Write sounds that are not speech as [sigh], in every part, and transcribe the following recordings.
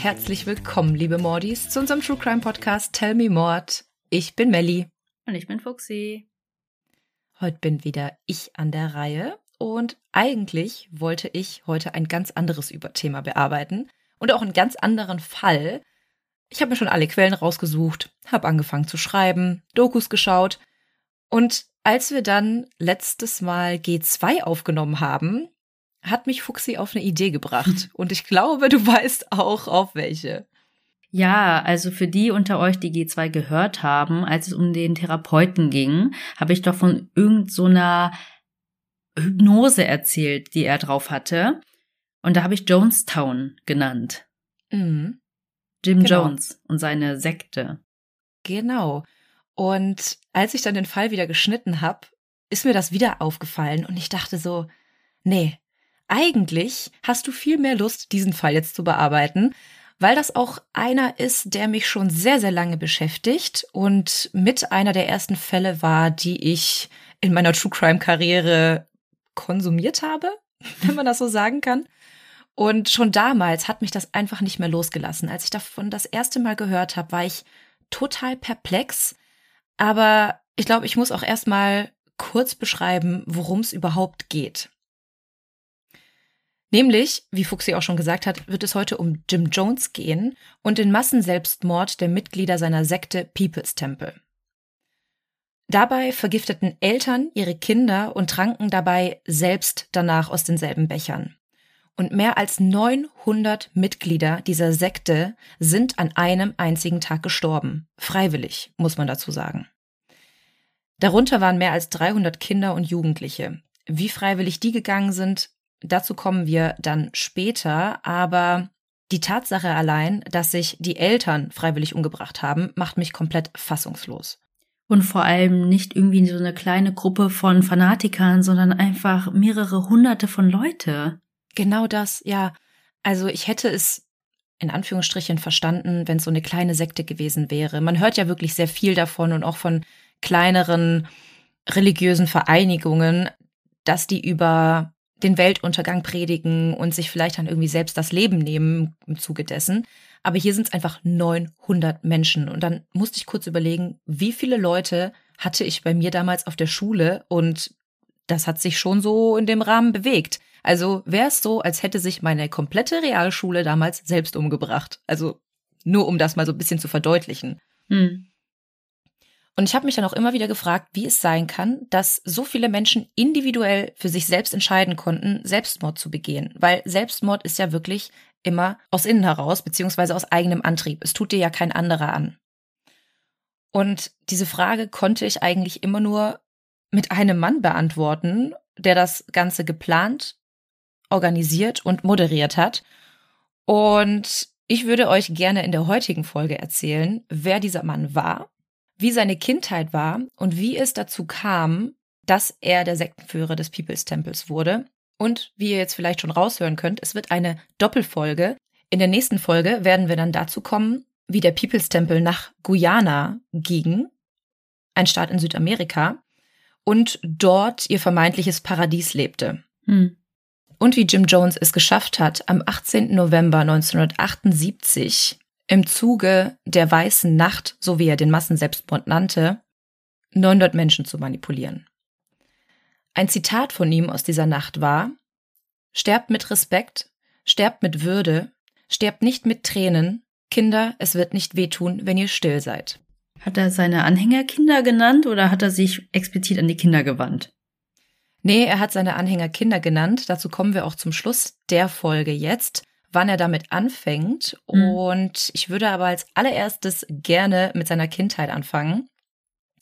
Und herzlich willkommen, liebe Mordis, zu unserem True Crime Podcast Tell Me Mord. Ich bin Melli. Und ich bin Fuxi. Heute bin wieder ich an der Reihe und eigentlich wollte ich heute ein ganz anderes Überthema bearbeiten und auch einen ganz anderen Fall. Ich habe mir schon alle Quellen rausgesucht, habe angefangen zu schreiben, Dokus geschaut und als wir dann letztes Mal G2 aufgenommen haben, hat mich Fuxi auf eine Idee gebracht. [laughs] Und ich glaube, du weißt auch auf welche. Ja, also für die unter euch, die G2 gehört haben, als es um den Therapeuten ging, habe ich doch von irgendeiner so Hypnose erzählt, die er drauf hatte. Und da habe ich Jonestown genannt. Mhm. Jim genau. Jones und seine Sekte. Genau. Und als ich dann den Fall wieder geschnitten habe, ist mir das wieder aufgefallen und ich dachte so, nee, eigentlich hast du viel mehr Lust, diesen Fall jetzt zu bearbeiten, weil das auch einer ist, der mich schon sehr, sehr lange beschäftigt und mit einer der ersten Fälle war, die ich in meiner True Crime Karriere konsumiert habe, [laughs] wenn man das so sagen kann. Und schon damals hat mich das einfach nicht mehr losgelassen. Als ich davon das erste Mal gehört habe, war ich total perplex. Aber ich glaube, ich muss auch erstmal kurz beschreiben, worum es überhaupt geht. Nämlich, wie Fuxi auch schon gesagt hat, wird es heute um Jim Jones gehen und den Massenselbstmord der Mitglieder seiner Sekte People's Temple. Dabei vergifteten Eltern ihre Kinder und tranken dabei selbst danach aus denselben Bechern. Und mehr als 900 Mitglieder dieser Sekte sind an einem einzigen Tag gestorben. Freiwillig, muss man dazu sagen. Darunter waren mehr als 300 Kinder und Jugendliche. Wie freiwillig die gegangen sind, Dazu kommen wir dann später, aber die Tatsache allein, dass sich die Eltern freiwillig umgebracht haben, macht mich komplett fassungslos. Und vor allem nicht irgendwie so eine kleine Gruppe von Fanatikern, sondern einfach mehrere hunderte von Leute. Genau das, ja. Also ich hätte es in Anführungsstrichen verstanden, wenn es so eine kleine Sekte gewesen wäre. Man hört ja wirklich sehr viel davon und auch von kleineren religiösen Vereinigungen, dass die über den Weltuntergang predigen und sich vielleicht dann irgendwie selbst das Leben nehmen im Zuge dessen. Aber hier sind es einfach 900 Menschen. Und dann musste ich kurz überlegen, wie viele Leute hatte ich bei mir damals auf der Schule und das hat sich schon so in dem Rahmen bewegt. Also wäre es so, als hätte sich meine komplette Realschule damals selbst umgebracht. Also nur um das mal so ein bisschen zu verdeutlichen. Hm. Und ich habe mich dann auch immer wieder gefragt, wie es sein kann, dass so viele Menschen individuell für sich selbst entscheiden konnten, Selbstmord zu begehen. Weil Selbstmord ist ja wirklich immer aus innen heraus, beziehungsweise aus eigenem Antrieb. Es tut dir ja kein anderer an. Und diese Frage konnte ich eigentlich immer nur mit einem Mann beantworten, der das Ganze geplant, organisiert und moderiert hat. Und ich würde euch gerne in der heutigen Folge erzählen, wer dieser Mann war wie seine Kindheit war und wie es dazu kam, dass er der Sektenführer des People's Temples wurde. Und wie ihr jetzt vielleicht schon raushören könnt, es wird eine Doppelfolge. In der nächsten Folge werden wir dann dazu kommen, wie der People's Temple nach Guyana ging, ein Staat in Südamerika, und dort ihr vermeintliches Paradies lebte. Hm. Und wie Jim Jones es geschafft hat, am 18. November 1978 im Zuge der Weißen Nacht, so wie er den Massenselbstmord nannte, 900 Menschen zu manipulieren. Ein Zitat von ihm aus dieser Nacht war, Sterbt mit Respekt, sterbt mit Würde, sterbt nicht mit Tränen, Kinder, es wird nicht wehtun, wenn ihr still seid. Hat er seine Anhänger Kinder genannt oder hat er sich explizit an die Kinder gewandt? Nee, er hat seine Anhänger Kinder genannt. Dazu kommen wir auch zum Schluss der Folge jetzt wann er damit anfängt. Mhm. Und ich würde aber als allererstes gerne mit seiner Kindheit anfangen.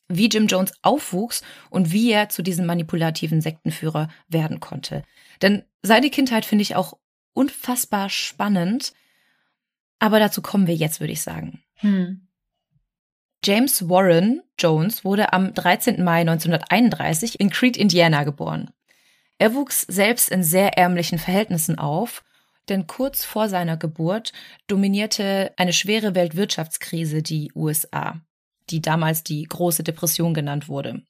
Wie Jim Jones aufwuchs und wie er zu diesem manipulativen Sektenführer werden konnte. Denn seine Kindheit finde ich auch unfassbar spannend. Aber dazu kommen wir jetzt, würde ich sagen. Mhm. James Warren Jones wurde am 13. Mai 1931 in Crete, Indiana geboren. Er wuchs selbst in sehr ärmlichen Verhältnissen auf denn kurz vor seiner Geburt dominierte eine schwere Weltwirtschaftskrise die USA, die damals die große Depression genannt wurde.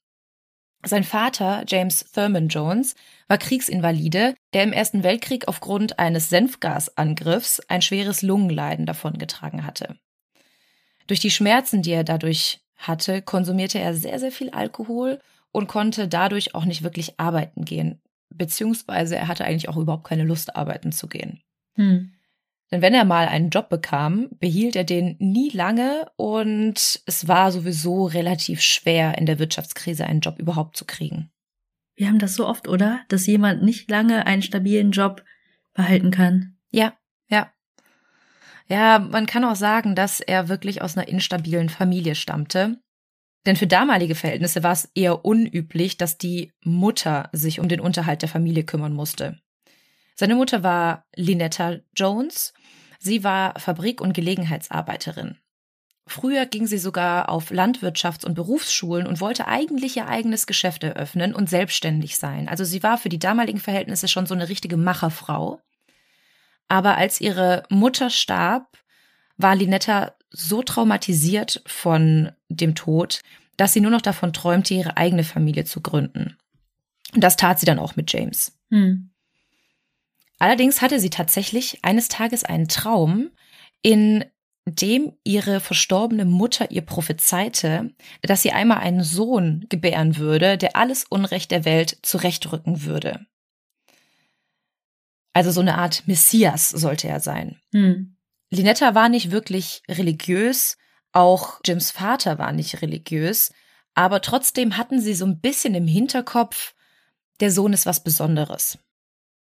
Sein Vater, James Thurman Jones, war Kriegsinvalide, der im Ersten Weltkrieg aufgrund eines Senfgasangriffs ein schweres Lungenleiden davongetragen hatte. Durch die Schmerzen, die er dadurch hatte, konsumierte er sehr, sehr viel Alkohol und konnte dadurch auch nicht wirklich arbeiten gehen. Beziehungsweise er hatte eigentlich auch überhaupt keine Lust, arbeiten zu gehen. Hm. Denn wenn er mal einen Job bekam, behielt er den nie lange und es war sowieso relativ schwer, in der Wirtschaftskrise einen Job überhaupt zu kriegen. Wir haben das so oft, oder? Dass jemand nicht lange einen stabilen Job behalten kann. Ja, ja. Ja, man kann auch sagen, dass er wirklich aus einer instabilen Familie stammte. Denn für damalige Verhältnisse war es eher unüblich, dass die Mutter sich um den Unterhalt der Familie kümmern musste. Seine Mutter war Lynetta Jones. Sie war Fabrik- und Gelegenheitsarbeiterin. Früher ging sie sogar auf Landwirtschafts- und Berufsschulen und wollte eigentlich ihr eigenes Geschäft eröffnen und selbstständig sein. Also sie war für die damaligen Verhältnisse schon so eine richtige Macherfrau. Aber als ihre Mutter starb, war Linetta so traumatisiert von dem Tod, dass sie nur noch davon träumte, ihre eigene Familie zu gründen. Und das tat sie dann auch mit James. Hm. Allerdings hatte sie tatsächlich eines Tages einen Traum, in dem ihre verstorbene Mutter ihr prophezeite, dass sie einmal einen Sohn gebären würde, der alles Unrecht der Welt zurechtrücken würde. Also so eine Art Messias sollte er sein. Hm. Linetta war nicht wirklich religiös, auch Jims Vater war nicht religiös, aber trotzdem hatten sie so ein bisschen im Hinterkopf, der Sohn ist was Besonderes.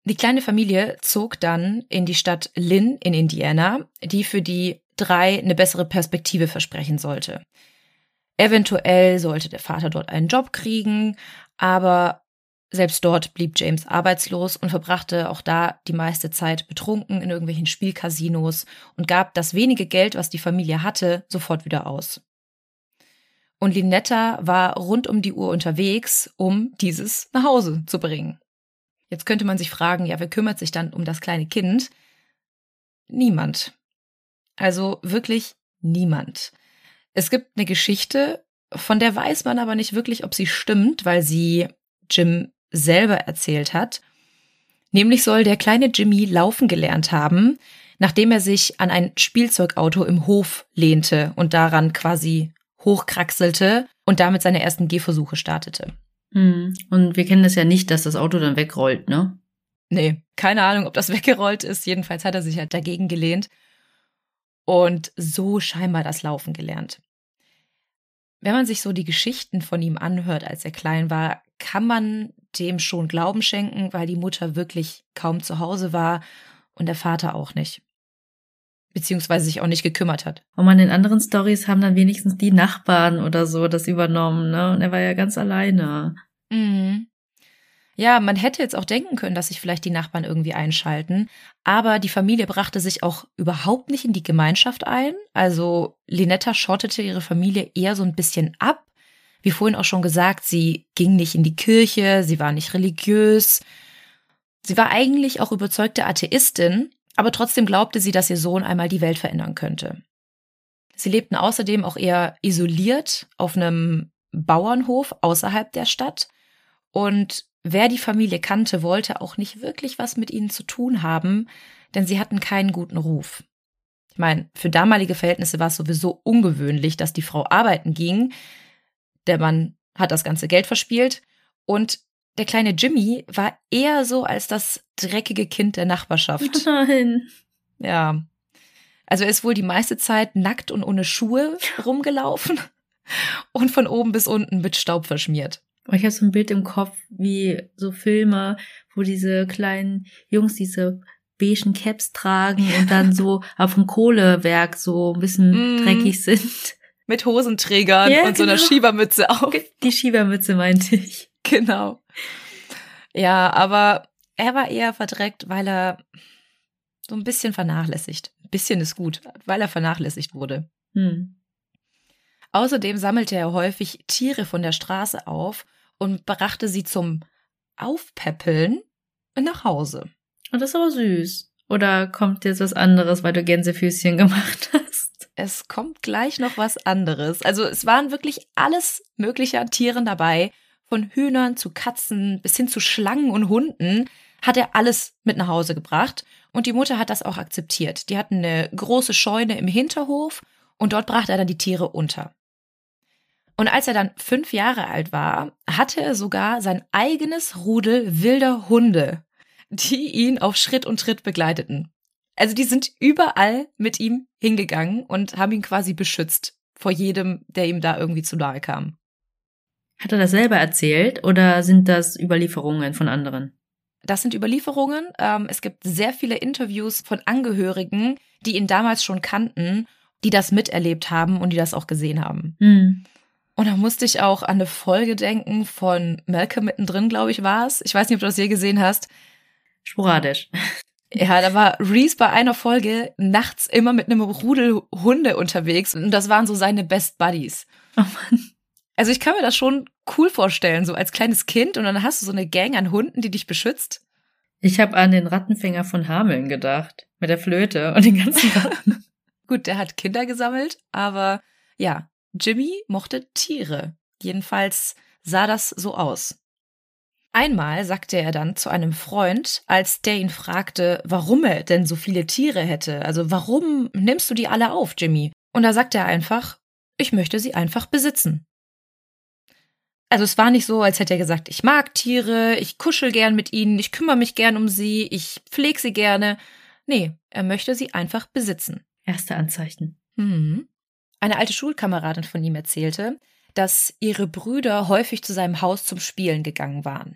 Die kleine Familie zog dann in die Stadt Lynn in Indiana, die für die drei eine bessere Perspektive versprechen sollte. Eventuell sollte der Vater dort einen Job kriegen, aber selbst dort blieb James arbeitslos und verbrachte auch da die meiste Zeit betrunken in irgendwelchen Spielcasinos und gab das wenige Geld, was die Familie hatte, sofort wieder aus. Und Linetta war rund um die Uhr unterwegs, um dieses nach Hause zu bringen. Jetzt könnte man sich fragen, ja, wer kümmert sich dann um das kleine Kind? Niemand. Also wirklich niemand. Es gibt eine Geschichte, von der weiß man aber nicht wirklich, ob sie stimmt, weil sie Jim selber erzählt hat. Nämlich soll der kleine Jimmy laufen gelernt haben, nachdem er sich an ein Spielzeugauto im Hof lehnte und daran quasi hochkraxelte und damit seine ersten Gehversuche startete. Hm. Und wir kennen das ja nicht, dass das Auto dann wegrollt, ne? Nee, keine Ahnung, ob das [laughs] weggerollt ist. Jedenfalls hat er sich halt dagegen gelehnt und so scheinbar das Laufen gelernt. Wenn man sich so die Geschichten von ihm anhört, als er klein war, kann man dem schon Glauben schenken, weil die Mutter wirklich kaum zu Hause war und der Vater auch nicht. Beziehungsweise sich auch nicht gekümmert hat. Und man in anderen Stories haben dann wenigstens die Nachbarn oder so das übernommen, ne? Und er war ja ganz alleine. Mhm. Ja, man hätte jetzt auch denken können, dass sich vielleicht die Nachbarn irgendwie einschalten, aber die Familie brachte sich auch überhaupt nicht in die Gemeinschaft ein. Also Linetta schottete ihre Familie eher so ein bisschen ab. Wie vorhin auch schon gesagt, sie ging nicht in die Kirche, sie war nicht religiös. Sie war eigentlich auch überzeugte Atheistin, aber trotzdem glaubte sie, dass ihr Sohn einmal die Welt verändern könnte. Sie lebten außerdem auch eher isoliert auf einem Bauernhof außerhalb der Stadt und Wer die Familie kannte, wollte auch nicht wirklich was mit ihnen zu tun haben, denn sie hatten keinen guten Ruf. Ich meine, für damalige Verhältnisse war es sowieso ungewöhnlich, dass die Frau arbeiten ging. Der Mann hat das ganze Geld verspielt und der kleine Jimmy war eher so als das dreckige Kind der Nachbarschaft. [laughs] Nein. Ja. Also er ist wohl die meiste Zeit nackt und ohne Schuhe rumgelaufen [laughs] und von oben bis unten mit Staub verschmiert. Ich habe so ein Bild im Kopf, wie so Filme, wo diese kleinen Jungs diese beigen Caps tragen und dann so [laughs] auf dem Kohlewerk so ein bisschen mm. dreckig sind. Mit Hosenträgern ja, und so einer genau. Schiebermütze auf. Die Schiebermütze meinte ich. [laughs] Genau. Ja, aber er war eher verdreckt, weil er so ein bisschen vernachlässigt. Ein bisschen ist gut, weil er vernachlässigt wurde. Hm. Außerdem sammelte er häufig Tiere von der Straße auf und brachte sie zum Aufpäppeln nach Hause. Und das ist aber süß. Oder kommt jetzt was anderes, weil du Gänsefüßchen [laughs] gemacht hast? Es kommt gleich noch was anderes. Also es waren wirklich alles mögliche an Tieren dabei. Von Hühnern zu Katzen bis hin zu Schlangen und Hunden hat er alles mit nach Hause gebracht. Und die Mutter hat das auch akzeptiert. Die hatten eine große Scheune im Hinterhof und dort brachte er dann die Tiere unter. Und als er dann fünf Jahre alt war, hatte er sogar sein eigenes Rudel wilder Hunde, die ihn auf Schritt und Tritt begleiteten. Also die sind überall mit ihm hingegangen und haben ihn quasi beschützt vor jedem, der ihm da irgendwie zu nahe kam. Hat er das selber erzählt oder sind das Überlieferungen von anderen? Das sind Überlieferungen. Ähm, es gibt sehr viele Interviews von Angehörigen, die ihn damals schon kannten, die das miterlebt haben und die das auch gesehen haben. Mhm. Und da musste ich auch an eine Folge denken von Malcolm mittendrin, glaube ich, war es. Ich weiß nicht, ob du das je gesehen hast. Sporadisch. Ja, da war Reese bei einer Folge nachts immer mit einem Rudel Hunde unterwegs und das waren so seine Best Buddies. Oh Mann. Also ich kann mir das schon cool vorstellen, so als kleines Kind und dann hast du so eine Gang an Hunden, die dich beschützt. Ich habe an den Rattenfänger von Hameln gedacht, mit der Flöte und den ganzen [laughs] Ratten. Gut, der hat Kinder gesammelt, aber ja, Jimmy mochte Tiere. Jedenfalls sah das so aus. Einmal sagte er dann zu einem Freund, als der ihn fragte, warum er denn so viele Tiere hätte. Also warum nimmst du die alle auf, Jimmy? Und da sagte er einfach, ich möchte sie einfach besitzen. Also es war nicht so, als hätte er gesagt, ich mag Tiere, ich kuschel gern mit ihnen, ich kümmere mich gern um sie, ich pflege sie gerne. Nee, er möchte sie einfach besitzen. Erste Anzeichen. Mhm. Eine alte Schulkameradin von ihm erzählte, dass ihre Brüder häufig zu seinem Haus zum Spielen gegangen waren.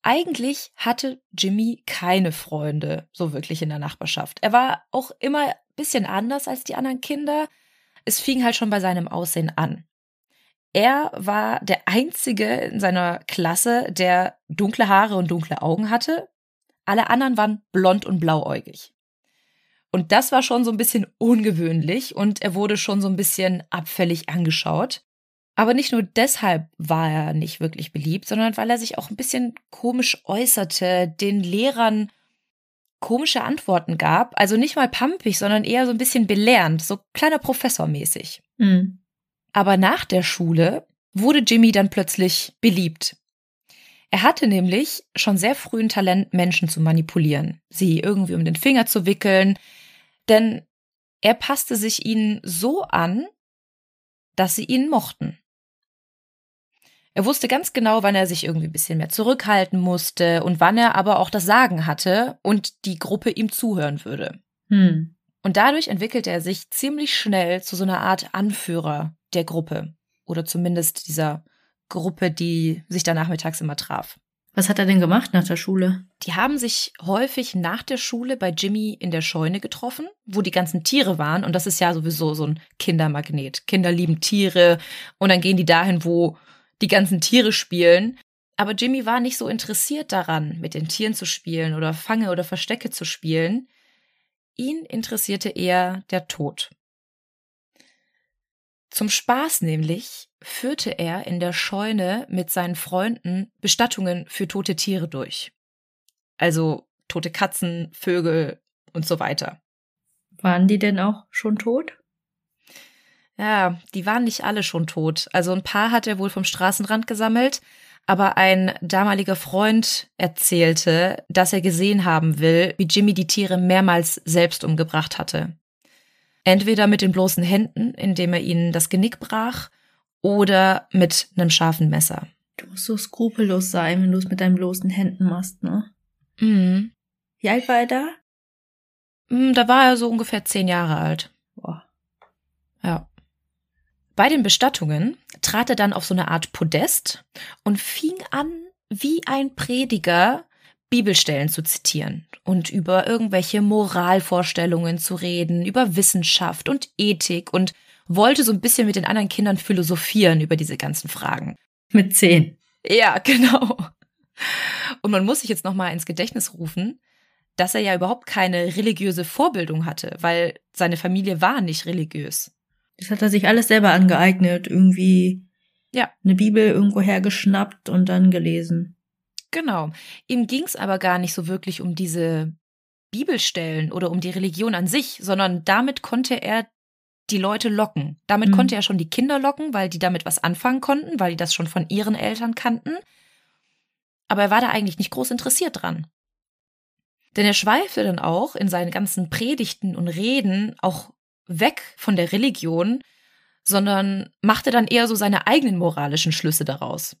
Eigentlich hatte Jimmy keine Freunde so wirklich in der Nachbarschaft. Er war auch immer ein bisschen anders als die anderen Kinder. Es fing halt schon bei seinem Aussehen an. Er war der einzige in seiner Klasse, der dunkle Haare und dunkle Augen hatte. Alle anderen waren blond und blauäugig. Und das war schon so ein bisschen ungewöhnlich und er wurde schon so ein bisschen abfällig angeschaut. Aber nicht nur deshalb war er nicht wirklich beliebt, sondern weil er sich auch ein bisschen komisch äußerte, den Lehrern komische Antworten gab. Also nicht mal pampig, sondern eher so ein bisschen belehrend, so kleiner Professor mäßig. Mhm. Aber nach der Schule wurde Jimmy dann plötzlich beliebt. Er hatte nämlich schon sehr früh ein Talent, Menschen zu manipulieren, sie irgendwie um den Finger zu wickeln, denn er passte sich ihnen so an, dass sie ihn mochten. Er wusste ganz genau, wann er sich irgendwie ein bisschen mehr zurückhalten musste und wann er aber auch das Sagen hatte und die Gruppe ihm zuhören würde. Hm. Und dadurch entwickelte er sich ziemlich schnell zu so einer Art Anführer der Gruppe oder zumindest dieser Gruppe, die sich da nachmittags immer traf. Was hat er denn gemacht nach der Schule? Die haben sich häufig nach der Schule bei Jimmy in der Scheune getroffen, wo die ganzen Tiere waren. Und das ist ja sowieso so ein Kindermagnet. Kinder lieben Tiere und dann gehen die dahin, wo die ganzen Tiere spielen. Aber Jimmy war nicht so interessiert daran, mit den Tieren zu spielen oder Fange oder Verstecke zu spielen. Ihn interessierte eher der Tod. Zum Spaß nämlich führte er in der Scheune mit seinen Freunden Bestattungen für tote Tiere durch. Also tote Katzen, Vögel und so weiter. Waren die denn auch schon tot? Ja, die waren nicht alle schon tot. Also ein paar hat er wohl vom Straßenrand gesammelt, aber ein damaliger Freund erzählte, dass er gesehen haben will, wie Jimmy die Tiere mehrmals selbst umgebracht hatte. Entweder mit den bloßen Händen, indem er ihnen das Genick brach, oder mit einem scharfen Messer. Du musst so skrupellos sein, wenn du es mit deinen bloßen Händen machst, ne? Mhm. Wie alt war er da? Mm, Da war er so ungefähr zehn Jahre alt. Bei den Bestattungen trat er dann auf so eine Art Podest und fing an, wie ein Prediger Bibelstellen zu zitieren und über irgendwelche Moralvorstellungen zu reden, über Wissenschaft und Ethik und wollte so ein bisschen mit den anderen Kindern philosophieren über diese ganzen Fragen. Mit zehn. Ja, [laughs] genau. Und man muss sich jetzt noch mal ins Gedächtnis rufen, dass er ja überhaupt keine religiöse Vorbildung hatte, weil seine Familie war nicht religiös. Das hat er sich alles selber angeeignet, irgendwie Ja. eine Bibel irgendwo hergeschnappt und dann gelesen. Genau. Ihm ging's aber gar nicht so wirklich um diese Bibelstellen oder um die Religion an sich, sondern damit konnte er die Leute locken. Damit mhm. konnte er schon die Kinder locken, weil die damit was anfangen konnten, weil die das schon von ihren Eltern kannten. Aber er war da eigentlich nicht groß interessiert dran. Denn er schweifte dann auch in seinen ganzen Predigten und Reden auch weg von der Religion, sondern machte dann eher so seine eigenen moralischen Schlüsse daraus.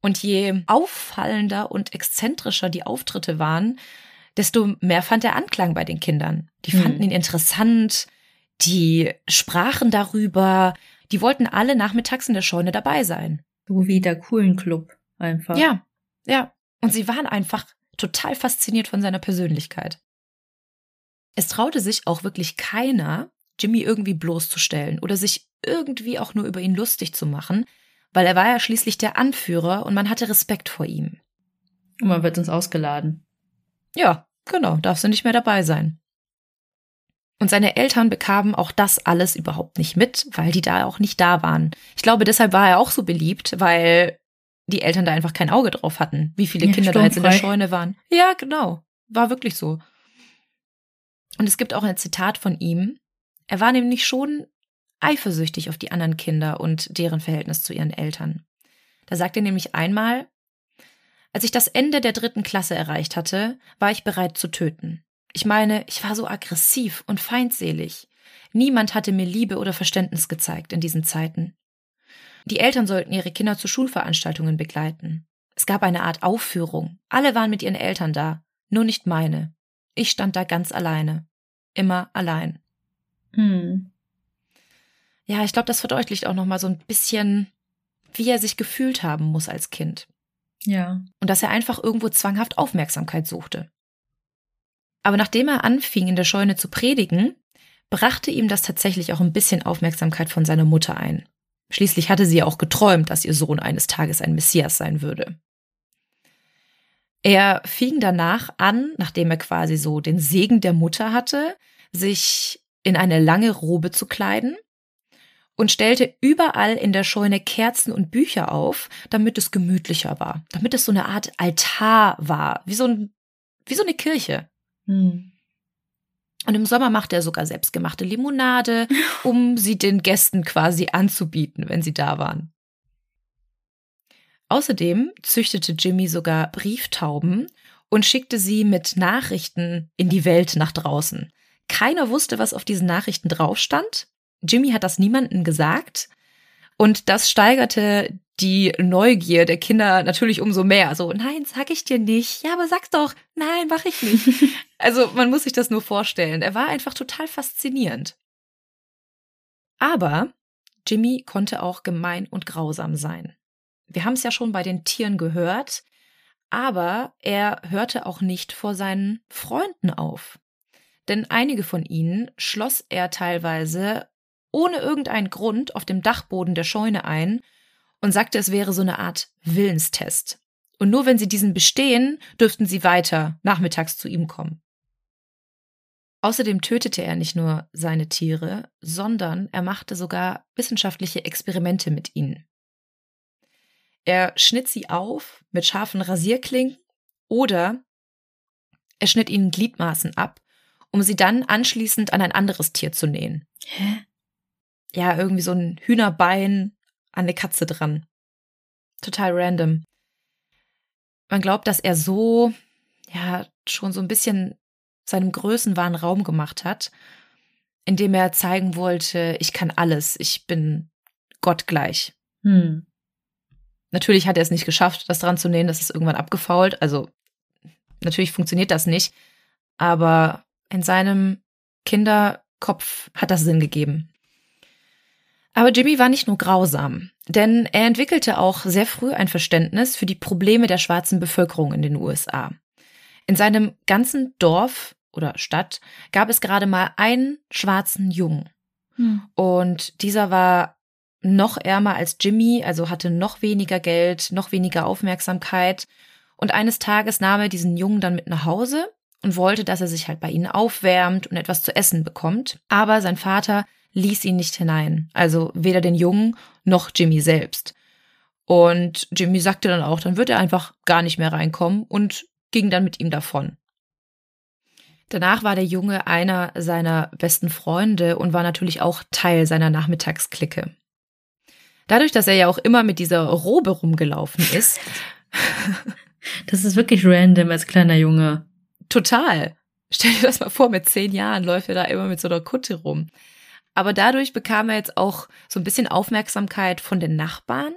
Und je auffallender und exzentrischer die Auftritte waren, desto mehr fand er Anklang bei den Kindern. Die fanden hm. ihn interessant, die sprachen darüber, die wollten alle nachmittags in der Scheune dabei sein. So wie der coolen Club einfach. Ja, ja. Und sie waren einfach total fasziniert von seiner Persönlichkeit. Es traute sich auch wirklich keiner, Jimmy irgendwie bloßzustellen oder sich irgendwie auch nur über ihn lustig zu machen, weil er war ja schließlich der Anführer und man hatte Respekt vor ihm. Und man wird uns ausgeladen. Ja, genau, darfst du nicht mehr dabei sein. Und seine Eltern bekamen auch das alles überhaupt nicht mit, weil die da auch nicht da waren. Ich glaube, deshalb war er auch so beliebt, weil die Eltern da einfach kein Auge drauf hatten, wie viele ja, Kinder da jetzt in der Scheune waren. Ja, genau. War wirklich so. Und es gibt auch ein Zitat von ihm. Er war nämlich schon eifersüchtig auf die anderen Kinder und deren Verhältnis zu ihren Eltern. Da sagt er nämlich einmal, als ich das Ende der dritten Klasse erreicht hatte, war ich bereit zu töten. Ich meine, ich war so aggressiv und feindselig. Niemand hatte mir Liebe oder Verständnis gezeigt in diesen Zeiten. Die Eltern sollten ihre Kinder zu Schulveranstaltungen begleiten. Es gab eine Art Aufführung. Alle waren mit ihren Eltern da, nur nicht meine. Ich stand da ganz alleine. Immer allein. Hm. Ja, ich glaube, das verdeutlicht auch noch mal so ein bisschen, wie er sich gefühlt haben muss als Kind. Ja. Und dass er einfach irgendwo zwanghaft Aufmerksamkeit suchte. Aber nachdem er anfing, in der Scheune zu predigen, brachte ihm das tatsächlich auch ein bisschen Aufmerksamkeit von seiner Mutter ein. Schließlich hatte sie ja auch geträumt, dass ihr Sohn eines Tages ein Messias sein würde. Er fing danach an, nachdem er quasi so den Segen der Mutter hatte, sich in eine lange Robe zu kleiden und stellte überall in der Scheune Kerzen und Bücher auf, damit es gemütlicher war, damit es so eine Art Altar war, wie so, ein, wie so eine Kirche. Hm. Und im Sommer machte er sogar selbstgemachte Limonade, [laughs] um sie den Gästen quasi anzubieten, wenn sie da waren. Außerdem züchtete Jimmy sogar Brieftauben und schickte sie mit Nachrichten in die Welt nach draußen. Keiner wusste, was auf diesen Nachrichten drauf stand. Jimmy hat das niemandem gesagt. Und das steigerte die Neugier der Kinder natürlich umso mehr. So, nein, sag ich dir nicht. Ja, aber sag's doch. Nein, mach ich nicht. [laughs] also man muss sich das nur vorstellen. Er war einfach total faszinierend. Aber Jimmy konnte auch gemein und grausam sein. Wir haben es ja schon bei den Tieren gehört, aber er hörte auch nicht vor seinen Freunden auf. Denn einige von ihnen schloss er teilweise ohne irgendeinen Grund auf dem Dachboden der Scheune ein und sagte, es wäre so eine Art Willenstest. Und nur wenn sie diesen bestehen, dürften sie weiter nachmittags zu ihm kommen. Außerdem tötete er nicht nur seine Tiere, sondern er machte sogar wissenschaftliche Experimente mit ihnen. Er schnitt sie auf mit scharfen Rasierklingen oder er schnitt ihnen Gliedmaßen ab, um sie dann anschließend an ein anderes Tier zu nähen. Hä? Ja, irgendwie so ein Hühnerbein an eine Katze dran. Total random. Man glaubt, dass er so, ja, schon so ein bisschen seinem Größenwahn Raum gemacht hat, indem er zeigen wollte, ich kann alles, ich bin gottgleich. Hm. Natürlich hat er es nicht geschafft, das dran zu nähen, das ist irgendwann abgefault. Also natürlich funktioniert das nicht, aber in seinem Kinderkopf hat das Sinn gegeben. Aber Jimmy war nicht nur grausam, denn er entwickelte auch sehr früh ein Verständnis für die Probleme der schwarzen Bevölkerung in den USA. In seinem ganzen Dorf oder Stadt gab es gerade mal einen schwarzen Jungen. Hm. Und dieser war noch ärmer als Jimmy, also hatte noch weniger Geld, noch weniger Aufmerksamkeit. Und eines Tages nahm er diesen Jungen dann mit nach Hause und wollte, dass er sich halt bei ihnen aufwärmt und etwas zu essen bekommt. Aber sein Vater ließ ihn nicht hinein. Also weder den Jungen noch Jimmy selbst. Und Jimmy sagte dann auch, dann wird er einfach gar nicht mehr reinkommen und ging dann mit ihm davon. Danach war der Junge einer seiner besten Freunde und war natürlich auch Teil seiner Nachmittagsklicke. Dadurch, dass er ja auch immer mit dieser Robe rumgelaufen ist. [laughs] das ist wirklich random als kleiner Junge. Total. Stell dir das mal vor, mit zehn Jahren läuft er da immer mit so einer Kutte rum. Aber dadurch bekam er jetzt auch so ein bisschen Aufmerksamkeit von den Nachbarn.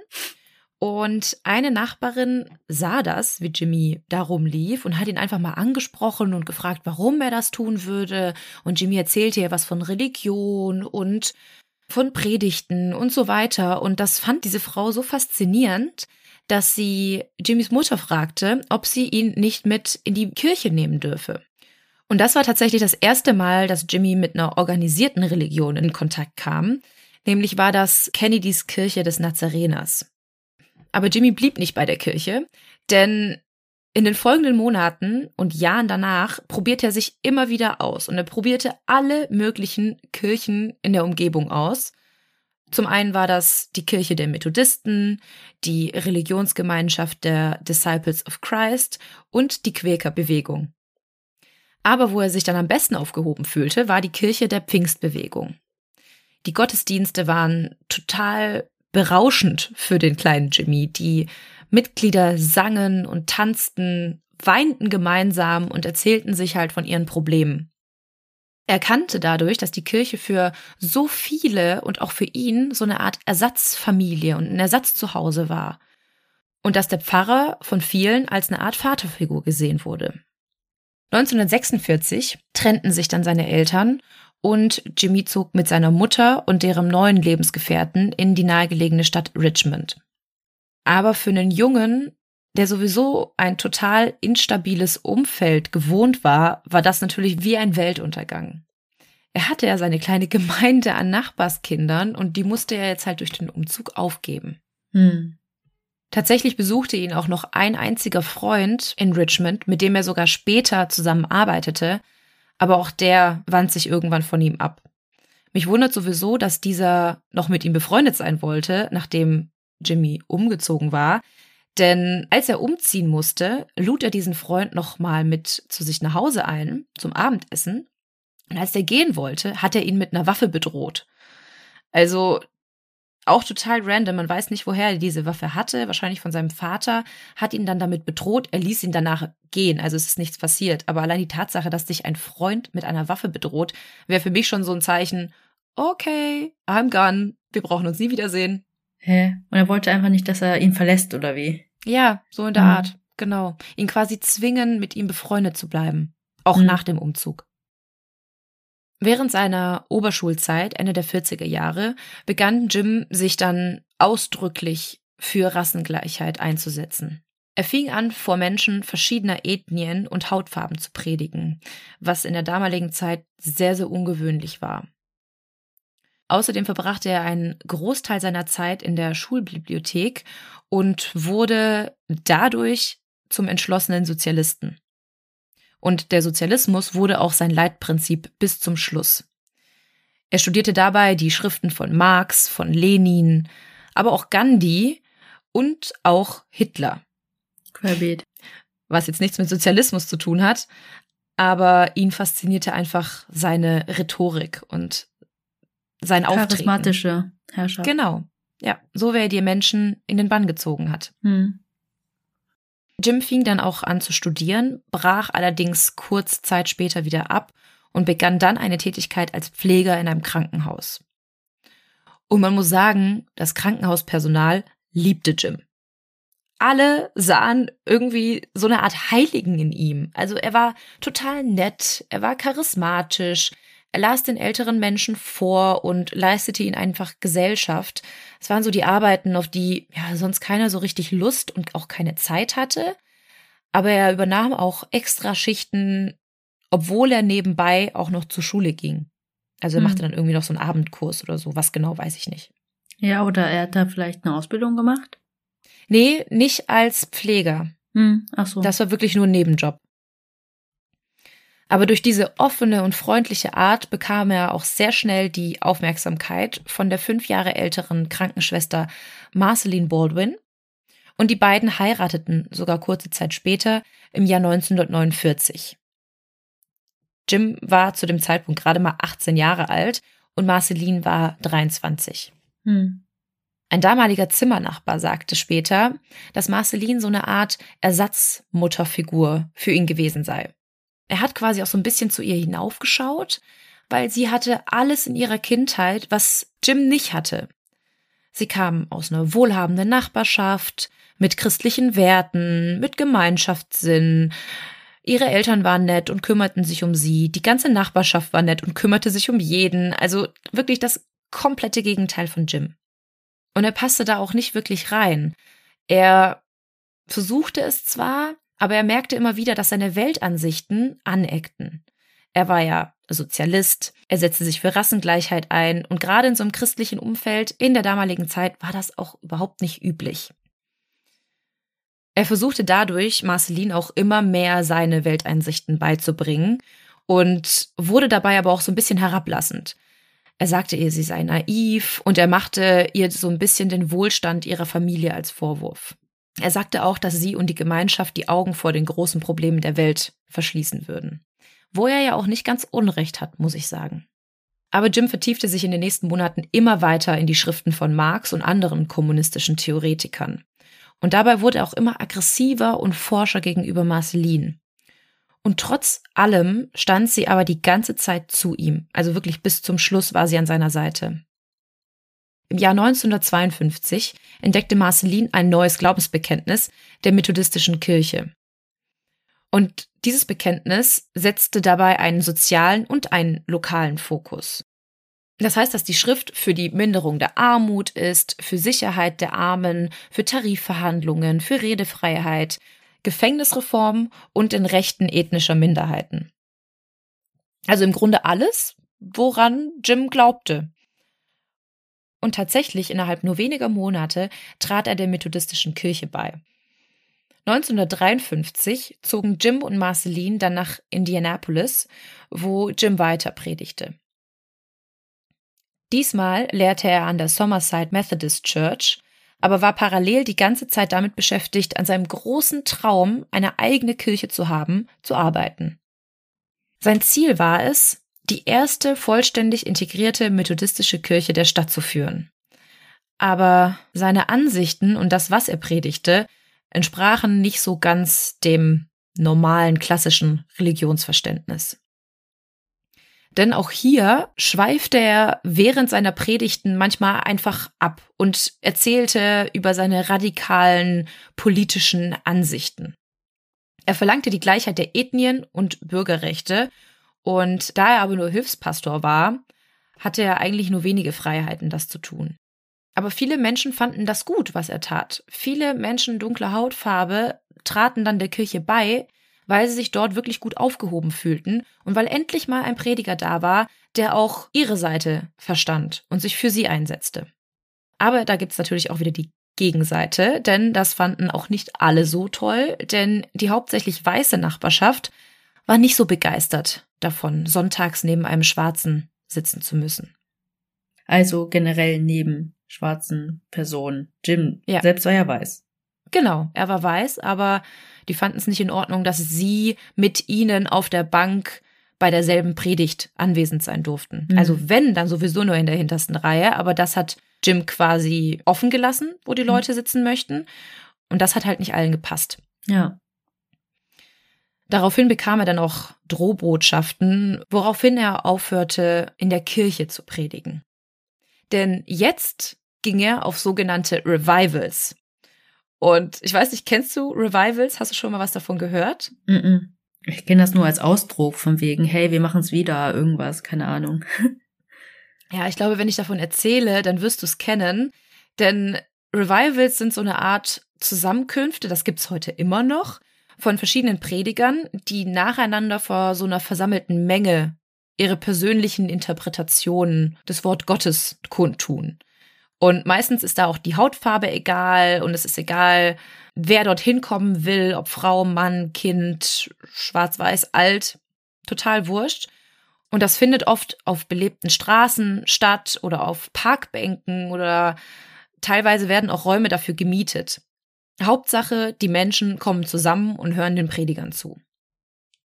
Und eine Nachbarin sah das, wie Jimmy darum lief und hat ihn einfach mal angesprochen und gefragt, warum er das tun würde. Und Jimmy erzählte ihr was von Religion und von Predigten und so weiter. Und das fand diese Frau so faszinierend, dass sie Jimmys Mutter fragte, ob sie ihn nicht mit in die Kirche nehmen dürfe. Und das war tatsächlich das erste Mal, dass Jimmy mit einer organisierten Religion in Kontakt kam. Nämlich war das Kennedys Kirche des Nazareners. Aber Jimmy blieb nicht bei der Kirche, denn in den folgenden Monaten und Jahren danach probierte er sich immer wieder aus und er probierte alle möglichen Kirchen in der Umgebung aus. Zum einen war das die Kirche der Methodisten, die Religionsgemeinschaft der Disciples of Christ und die Quäkerbewegung. Aber wo er sich dann am besten aufgehoben fühlte, war die Kirche der Pfingstbewegung. Die Gottesdienste waren total berauschend für den kleinen Jimmy. Die Mitglieder sangen und tanzten, weinten gemeinsam und erzählten sich halt von ihren Problemen. Er kannte dadurch, dass die Kirche für so viele und auch für ihn so eine Art Ersatzfamilie und ein Ersatzzuhause war. Und dass der Pfarrer von vielen als eine Art Vaterfigur gesehen wurde. 1946 trennten sich dann seine Eltern und Jimmy zog mit seiner Mutter und deren neuen Lebensgefährten in die nahegelegene Stadt Richmond. Aber für einen Jungen, der sowieso ein total instabiles Umfeld gewohnt war, war das natürlich wie ein Weltuntergang. Er hatte ja seine kleine Gemeinde an Nachbarskindern und die musste er jetzt halt durch den Umzug aufgeben. Hm. Tatsächlich besuchte ihn auch noch ein einziger Freund in Richmond, mit dem er sogar später zusammenarbeitete, aber auch der wand sich irgendwann von ihm ab. Mich wundert sowieso, dass dieser noch mit ihm befreundet sein wollte, nachdem Jimmy umgezogen war, denn als er umziehen musste, lud er diesen Freund noch mal mit zu sich nach Hause ein zum Abendessen. Und als er gehen wollte, hat er ihn mit einer Waffe bedroht. Also auch total random. Man weiß nicht, woher er diese Waffe hatte. Wahrscheinlich von seinem Vater. Hat ihn dann damit bedroht. Er ließ ihn danach gehen. Also es ist nichts passiert. Aber allein die Tatsache, dass dich ein Freund mit einer Waffe bedroht, wäre für mich schon so ein Zeichen. Okay, I'm gone. Wir brauchen uns nie wiedersehen. Hä? Und er wollte einfach nicht, dass er ihn verlässt, oder wie? Ja, so in der mhm. Art. Genau. Ihn quasi zwingen, mit ihm befreundet zu bleiben. Auch mhm. nach dem Umzug. Während seiner Oberschulzeit, Ende der 40er Jahre, begann Jim sich dann ausdrücklich für Rassengleichheit einzusetzen. Er fing an, vor Menschen verschiedener Ethnien und Hautfarben zu predigen, was in der damaligen Zeit sehr, sehr ungewöhnlich war. Außerdem verbrachte er einen Großteil seiner Zeit in der Schulbibliothek und wurde dadurch zum entschlossenen Sozialisten. Und der Sozialismus wurde auch sein Leitprinzip bis zum Schluss. Er studierte dabei die Schriften von Marx, von Lenin, aber auch Gandhi und auch Hitler. Querbeet. Was jetzt nichts mit Sozialismus zu tun hat, aber ihn faszinierte einfach seine Rhetorik und sein Auftreten. Charismatische Herrschaft. Genau. Ja, so wer die Menschen in den Bann gezogen hat. Hm. Jim fing dann auch an zu studieren, brach allerdings kurz Zeit später wieder ab und begann dann eine Tätigkeit als Pfleger in einem Krankenhaus. Und man muss sagen, das Krankenhauspersonal liebte Jim. Alle sahen irgendwie so eine Art Heiligen in ihm. Also er war total nett, er war charismatisch, er las den älteren Menschen vor und leistete ihnen einfach Gesellschaft. Es waren so die Arbeiten, auf die ja sonst keiner so richtig Lust und auch keine Zeit hatte. Aber er übernahm auch extra Schichten, obwohl er nebenbei auch noch zur Schule ging. Also er machte dann irgendwie noch so einen Abendkurs oder so. Was genau, weiß ich nicht. Ja, oder er hat da vielleicht eine Ausbildung gemacht? Nee, nicht als Pfleger. Hm, ach so. Das war wirklich nur ein Nebenjob. Aber durch diese offene und freundliche Art bekam er auch sehr schnell die Aufmerksamkeit von der fünf Jahre älteren Krankenschwester Marceline Baldwin. Und die beiden heirateten sogar kurze Zeit später im Jahr 1949. Jim war zu dem Zeitpunkt gerade mal 18 Jahre alt und Marceline war 23. Hm. Ein damaliger Zimmernachbar sagte später, dass Marceline so eine Art Ersatzmutterfigur für ihn gewesen sei. Er hat quasi auch so ein bisschen zu ihr hinaufgeschaut, weil sie hatte alles in ihrer Kindheit, was Jim nicht hatte. Sie kam aus einer wohlhabenden Nachbarschaft, mit christlichen Werten, mit Gemeinschaftssinn. Ihre Eltern waren nett und kümmerten sich um sie. Die ganze Nachbarschaft war nett und kümmerte sich um jeden. Also wirklich das komplette Gegenteil von Jim. Und er passte da auch nicht wirklich rein. Er versuchte es zwar, aber er merkte immer wieder, dass seine Weltansichten aneckten. Er war ja Sozialist, er setzte sich für Rassengleichheit ein und gerade in so einem christlichen Umfeld in der damaligen Zeit war das auch überhaupt nicht üblich. Er versuchte dadurch, Marceline auch immer mehr seine Welteinsichten beizubringen und wurde dabei aber auch so ein bisschen herablassend. Er sagte ihr, sie sei naiv und er machte ihr so ein bisschen den Wohlstand ihrer Familie als Vorwurf. Er sagte auch, dass sie und die Gemeinschaft die Augen vor den großen Problemen der Welt verschließen würden. Wo er ja auch nicht ganz Unrecht hat, muss ich sagen. Aber Jim vertiefte sich in den nächsten Monaten immer weiter in die Schriften von Marx und anderen kommunistischen Theoretikern. Und dabei wurde er auch immer aggressiver und forscher gegenüber Marceline. Und trotz allem stand sie aber die ganze Zeit zu ihm. Also wirklich bis zum Schluss war sie an seiner Seite. Im Jahr 1952 entdeckte Marceline ein neues Glaubensbekenntnis der methodistischen Kirche. Und dieses Bekenntnis setzte dabei einen sozialen und einen lokalen Fokus. Das heißt, dass die Schrift für die Minderung der Armut ist, für Sicherheit der Armen, für Tarifverhandlungen, für Redefreiheit, Gefängnisreform und den Rechten ethnischer Minderheiten. Also im Grunde alles, woran Jim glaubte. Und tatsächlich innerhalb nur weniger Monate trat er der methodistischen Kirche bei. 1953 zogen Jim und Marceline dann nach Indianapolis, wo Jim weiter predigte. Diesmal lehrte er an der Somerside Methodist Church aber war parallel die ganze Zeit damit beschäftigt, an seinem großen Traum, eine eigene Kirche zu haben, zu arbeiten. Sein Ziel war es, die erste vollständig integrierte methodistische Kirche der Stadt zu führen. Aber seine Ansichten und das, was er predigte, entsprachen nicht so ganz dem normalen klassischen Religionsverständnis. Denn auch hier schweifte er während seiner Predigten manchmal einfach ab und erzählte über seine radikalen politischen Ansichten. Er verlangte die Gleichheit der Ethnien und Bürgerrechte, und da er aber nur Hilfspastor war, hatte er eigentlich nur wenige Freiheiten, das zu tun. Aber viele Menschen fanden das gut, was er tat. Viele Menschen dunkler Hautfarbe traten dann der Kirche bei, weil sie sich dort wirklich gut aufgehoben fühlten und weil endlich mal ein Prediger da war, der auch ihre Seite verstand und sich für sie einsetzte. Aber da gibt's natürlich auch wieder die Gegenseite, denn das fanden auch nicht alle so toll, denn die hauptsächlich weiße Nachbarschaft war nicht so begeistert davon, sonntags neben einem Schwarzen sitzen zu müssen. Also generell neben schwarzen Personen. Jim ja. selbst war ja weiß. Genau, er war weiß, aber die fanden es nicht in Ordnung, dass sie mit ihnen auf der Bank bei derselben Predigt anwesend sein durften. Mhm. Also wenn, dann sowieso nur in der hintersten Reihe, aber das hat Jim quasi offen gelassen, wo die mhm. Leute sitzen möchten. Und das hat halt nicht allen gepasst. Ja. Daraufhin bekam er dann auch Drohbotschaften, woraufhin er aufhörte, in der Kirche zu predigen. Denn jetzt ging er auf sogenannte Revivals. Und ich weiß nicht, kennst du Revivals? Hast du schon mal was davon gehört? Mm -mm. Ich kenne das nur als Ausdruck von wegen, hey, wir machen es wieder, irgendwas, keine Ahnung. [laughs] ja, ich glaube, wenn ich davon erzähle, dann wirst du es kennen. Denn Revivals sind so eine Art Zusammenkünfte, das gibt's heute immer noch, von verschiedenen Predigern, die nacheinander vor so einer versammelten Menge ihre persönlichen Interpretationen des Wort Gottes kundtun. Und meistens ist da auch die Hautfarbe egal und es ist egal, wer dorthin kommen will, ob Frau, Mann, Kind, schwarz, weiß, alt, total wurscht. Und das findet oft auf belebten Straßen statt oder auf Parkbänken oder teilweise werden auch Räume dafür gemietet. Hauptsache, die Menschen kommen zusammen und hören den Predigern zu.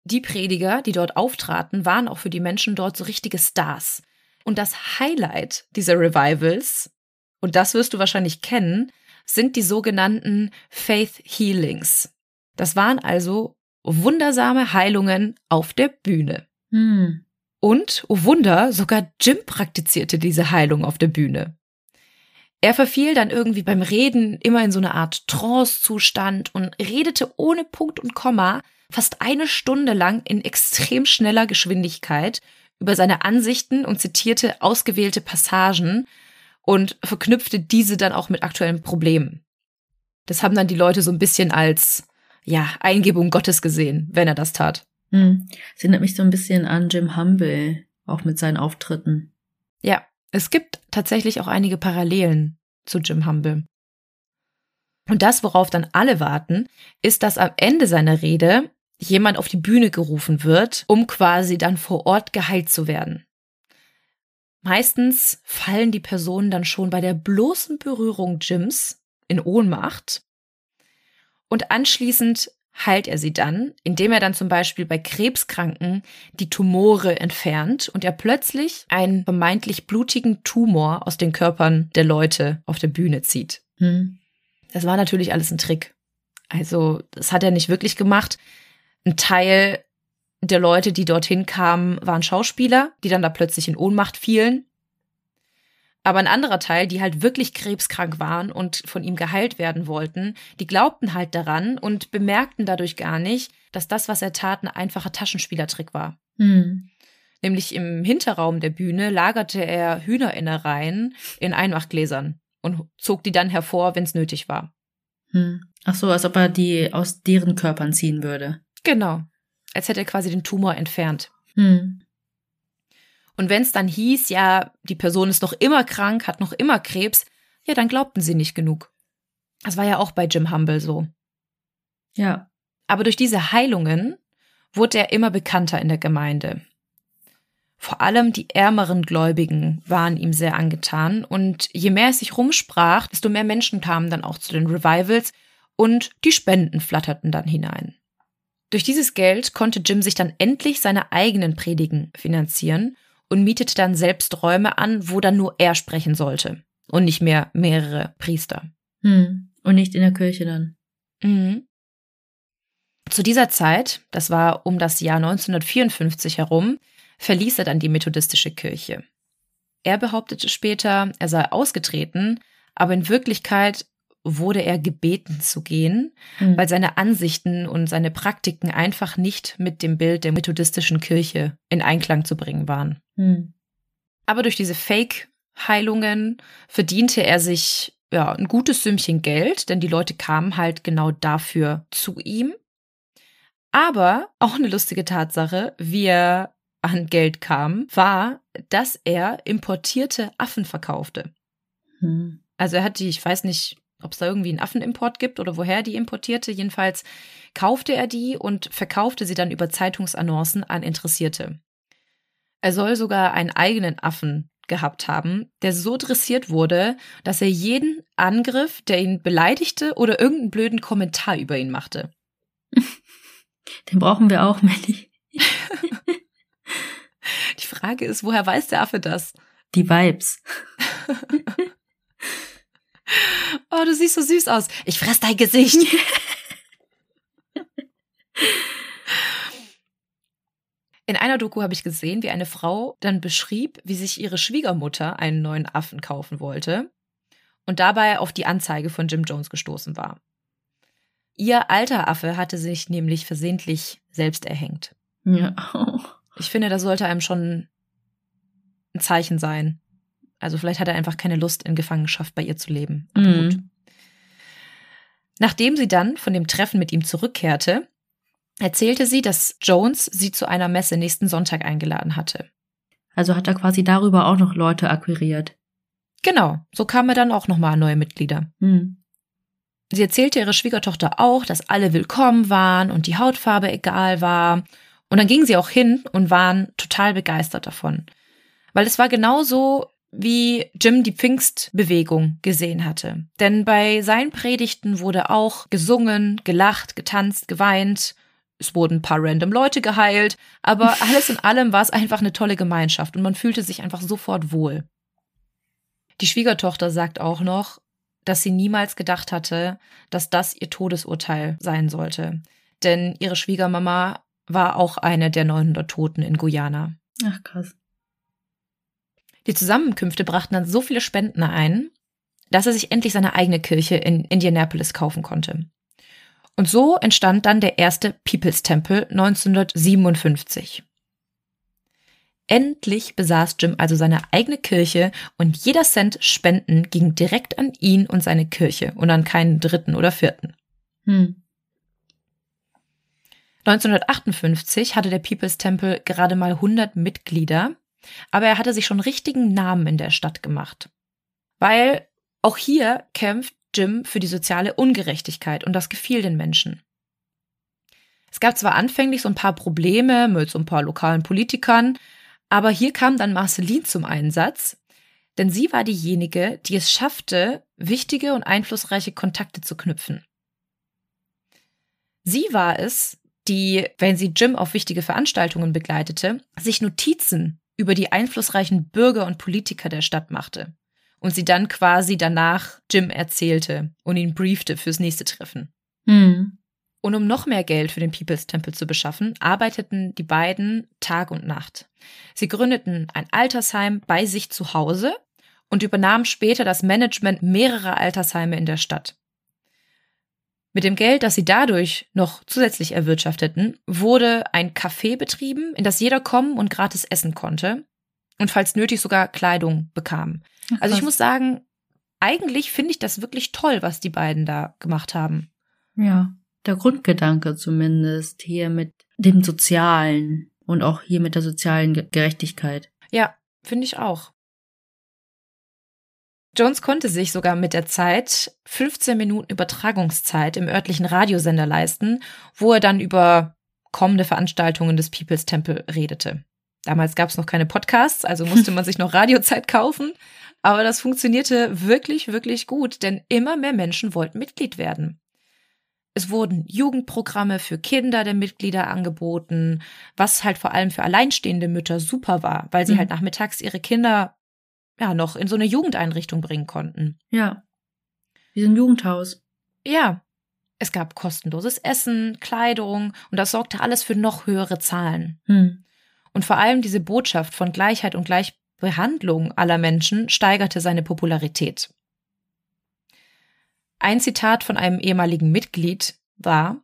die Prediger, die dort auftraten, waren auch für die Menschen dort so richtige Stars. Und das Highlight dieser Revivals, und das wirst du wahrscheinlich kennen, sind die sogenannten Faith Healings. Das waren also wundersame Heilungen auf der Bühne. Hm. Und, oh Wunder, sogar Jim praktizierte diese Heilung auf der Bühne. Er verfiel dann irgendwie beim Reden immer in so eine Art Trance-Zustand und redete ohne Punkt und Komma fast eine Stunde lang in extrem schneller Geschwindigkeit über seine Ansichten und zitierte ausgewählte Passagen und verknüpfte diese dann auch mit aktuellen Problemen. Das haben dann die Leute so ein bisschen als ja, Eingebung Gottes gesehen, wenn er das tat. Hm. Das erinnert mich so ein bisschen an Jim Humble, auch mit seinen Auftritten. Ja, es gibt tatsächlich auch einige Parallelen zu Jim Humble. Und das, worauf dann alle warten, ist, dass am Ende seiner Rede jemand auf die Bühne gerufen wird, um quasi dann vor Ort geheilt zu werden. Meistens fallen die Personen dann schon bei der bloßen Berührung Jims in Ohnmacht und anschließend heilt er sie dann, indem er dann zum Beispiel bei Krebskranken die Tumore entfernt und er plötzlich einen vermeintlich blutigen Tumor aus den Körpern der Leute auf der Bühne zieht. Hm. Das war natürlich alles ein Trick. Also, das hat er nicht wirklich gemacht. Ein Teil der Leute, die dorthin kamen, waren Schauspieler, die dann da plötzlich in Ohnmacht fielen. Aber ein anderer Teil, die halt wirklich krebskrank waren und von ihm geheilt werden wollten, die glaubten halt daran und bemerkten dadurch gar nicht, dass das, was er tat, ein einfacher Taschenspielertrick war. Hm. Nämlich im Hinterraum der Bühne lagerte er Hühnerinnereien in Einmachgläsern und zog die dann hervor, wenn es nötig war. Hm. Ach so, als ob er die aus deren Körpern ziehen würde. Genau. Als hätte er quasi den Tumor entfernt. Hm. Und wenn es dann hieß, ja, die Person ist noch immer krank, hat noch immer Krebs, ja, dann glaubten sie nicht genug. Das war ja auch bei Jim Humble so. Ja. Aber durch diese Heilungen wurde er immer bekannter in der Gemeinde. Vor allem die ärmeren Gläubigen waren ihm sehr angetan und je mehr es sich rumsprach, desto mehr Menschen kamen dann auch zu den Revivals und die Spenden flatterten dann hinein. Durch dieses Geld konnte Jim sich dann endlich seine eigenen Predigen finanzieren und mietete dann selbst Räume an, wo dann nur er sprechen sollte und nicht mehr mehrere Priester. Hm. Und nicht in der Kirche dann. Mhm. Zu dieser Zeit, das war um das Jahr 1954 herum, verließ er dann die methodistische Kirche. Er behauptete später, er sei ausgetreten, aber in Wirklichkeit wurde er gebeten zu gehen, Mhm. weil seine Ansichten und seine Praktiken einfach nicht mit dem Bild der methodistischen Kirche in Einklang zu bringen waren. Hm. Aber durch diese Fake-Heilungen verdiente er sich ja ein gutes Sümmchen Geld, denn die Leute kamen halt genau dafür zu ihm. Aber auch eine lustige Tatsache, wie er an Geld kam, war, dass er importierte Affen verkaufte. Hm. Also er hat die, ich weiß nicht, ob es da irgendwie einen Affenimport gibt oder woher er die importierte. Jedenfalls kaufte er die und verkaufte sie dann über Zeitungsannoncen an Interessierte. Er soll sogar einen eigenen Affen gehabt haben, der so dressiert wurde, dass er jeden Angriff, der ihn beleidigte oder irgendeinen blöden Kommentar über ihn machte. [laughs] Den brauchen wir auch, Melly. [laughs] Die Frage ist, woher weiß der Affe das? Die Vibes. [laughs] Oh, du siehst so süß aus. Ich fress dein Gesicht. In einer Doku habe ich gesehen, wie eine Frau dann beschrieb, wie sich ihre Schwiegermutter einen neuen Affen kaufen wollte und dabei auf die Anzeige von Jim Jones gestoßen war. Ihr alter Affe hatte sich nämlich versehentlich selbst erhängt. Ja. Ich finde, das sollte einem schon ein Zeichen sein. Also vielleicht hat er einfach keine Lust, in Gefangenschaft bei ihr zu leben. Aber Mhm. gut. Nachdem sie dann von dem Treffen mit ihm zurückkehrte, erzählte sie, dass Jones sie zu einer Messe nächsten Sonntag eingeladen hatte. Also hat er quasi darüber auch noch Leute akquiriert. Genau, so kamen dann auch nochmal neue Mitglieder. Hm. Sie erzählte ihrer Schwiegertochter auch, dass alle willkommen waren und die Hautfarbe egal war. Und dann gingen sie auch hin und waren total begeistert davon. Weil es war genauso, wie Jim die Pfingstbewegung gesehen hatte. Denn bei seinen Predigten wurde auch gesungen, gelacht, getanzt, geweint. Es wurden ein paar random Leute geheilt, aber [laughs] alles in allem war es einfach eine tolle Gemeinschaft und man fühlte sich einfach sofort wohl. Die Schwiegertochter sagt auch noch, dass sie niemals gedacht hatte, dass das ihr Todesurteil sein sollte. Denn ihre Schwiegermama war auch eine der 900 Toten in Guyana. Ach, krass. Die Zusammenkünfte brachten dann so viele Spenden ein, dass er sich endlich seine eigene Kirche in Indianapolis kaufen konnte. Und so entstand dann der erste People's Temple 1957. Endlich besaß Jim also seine eigene Kirche und jeder Cent Spenden ging direkt an ihn und seine Kirche und an keinen dritten oder vierten. Hm. 1958 hatte der People's Temple gerade mal 100 Mitglieder, aber er hatte sich schon richtigen Namen in der Stadt gemacht. Weil auch hier kämpft Jim für die soziale Ungerechtigkeit und das gefiel den Menschen. Es gab zwar anfänglich so ein paar Probleme mit so ein paar lokalen Politikern, aber hier kam dann Marceline zum Einsatz, denn sie war diejenige, die es schaffte, wichtige und einflussreiche Kontakte zu knüpfen. Sie war es, die, wenn sie Jim auf wichtige Veranstaltungen begleitete, sich Notizen über die einflussreichen Bürger und Politiker der Stadt machte und sie dann quasi danach Jim erzählte und ihn briefte fürs nächste Treffen. Hm. Und um noch mehr Geld für den People's Temple zu beschaffen, arbeiteten die beiden Tag und Nacht. Sie gründeten ein Altersheim bei sich zu Hause und übernahmen später das Management mehrerer Altersheime in der Stadt. Mit dem Geld, das sie dadurch noch zusätzlich erwirtschafteten, wurde ein Café betrieben, in das jeder kommen und gratis essen konnte und falls nötig sogar Kleidung bekam. Ach, also ich muss sagen, eigentlich finde ich das wirklich toll, was die beiden da gemacht haben. Ja, der Grundgedanke zumindest hier mit dem Sozialen und auch hier mit der sozialen Gerechtigkeit. Ja, finde ich auch. Jones konnte sich sogar mit der Zeit 15 Minuten Übertragungszeit im örtlichen Radiosender leisten, wo er dann über kommende Veranstaltungen des People's Temple redete. Damals gab es noch keine Podcasts, also musste [laughs] man sich noch Radiozeit kaufen. Aber das funktionierte wirklich, wirklich gut, denn immer mehr Menschen wollten Mitglied werden. Es wurden Jugendprogramme für Kinder der Mitglieder angeboten, was halt vor allem für alleinstehende Mütter super war, weil sie mhm. halt nachmittags ihre Kinder ja noch in so eine Jugendeinrichtung bringen konnten. Ja. Wie so ein Jugendhaus. Ja. Es gab kostenloses Essen, Kleidung und das sorgte alles für noch höhere Zahlen. Mhm. Und vor allem diese Botschaft von Gleichheit und Gleichbehandlung aller Menschen steigerte seine Popularität. Ein Zitat von einem ehemaligen Mitglied war,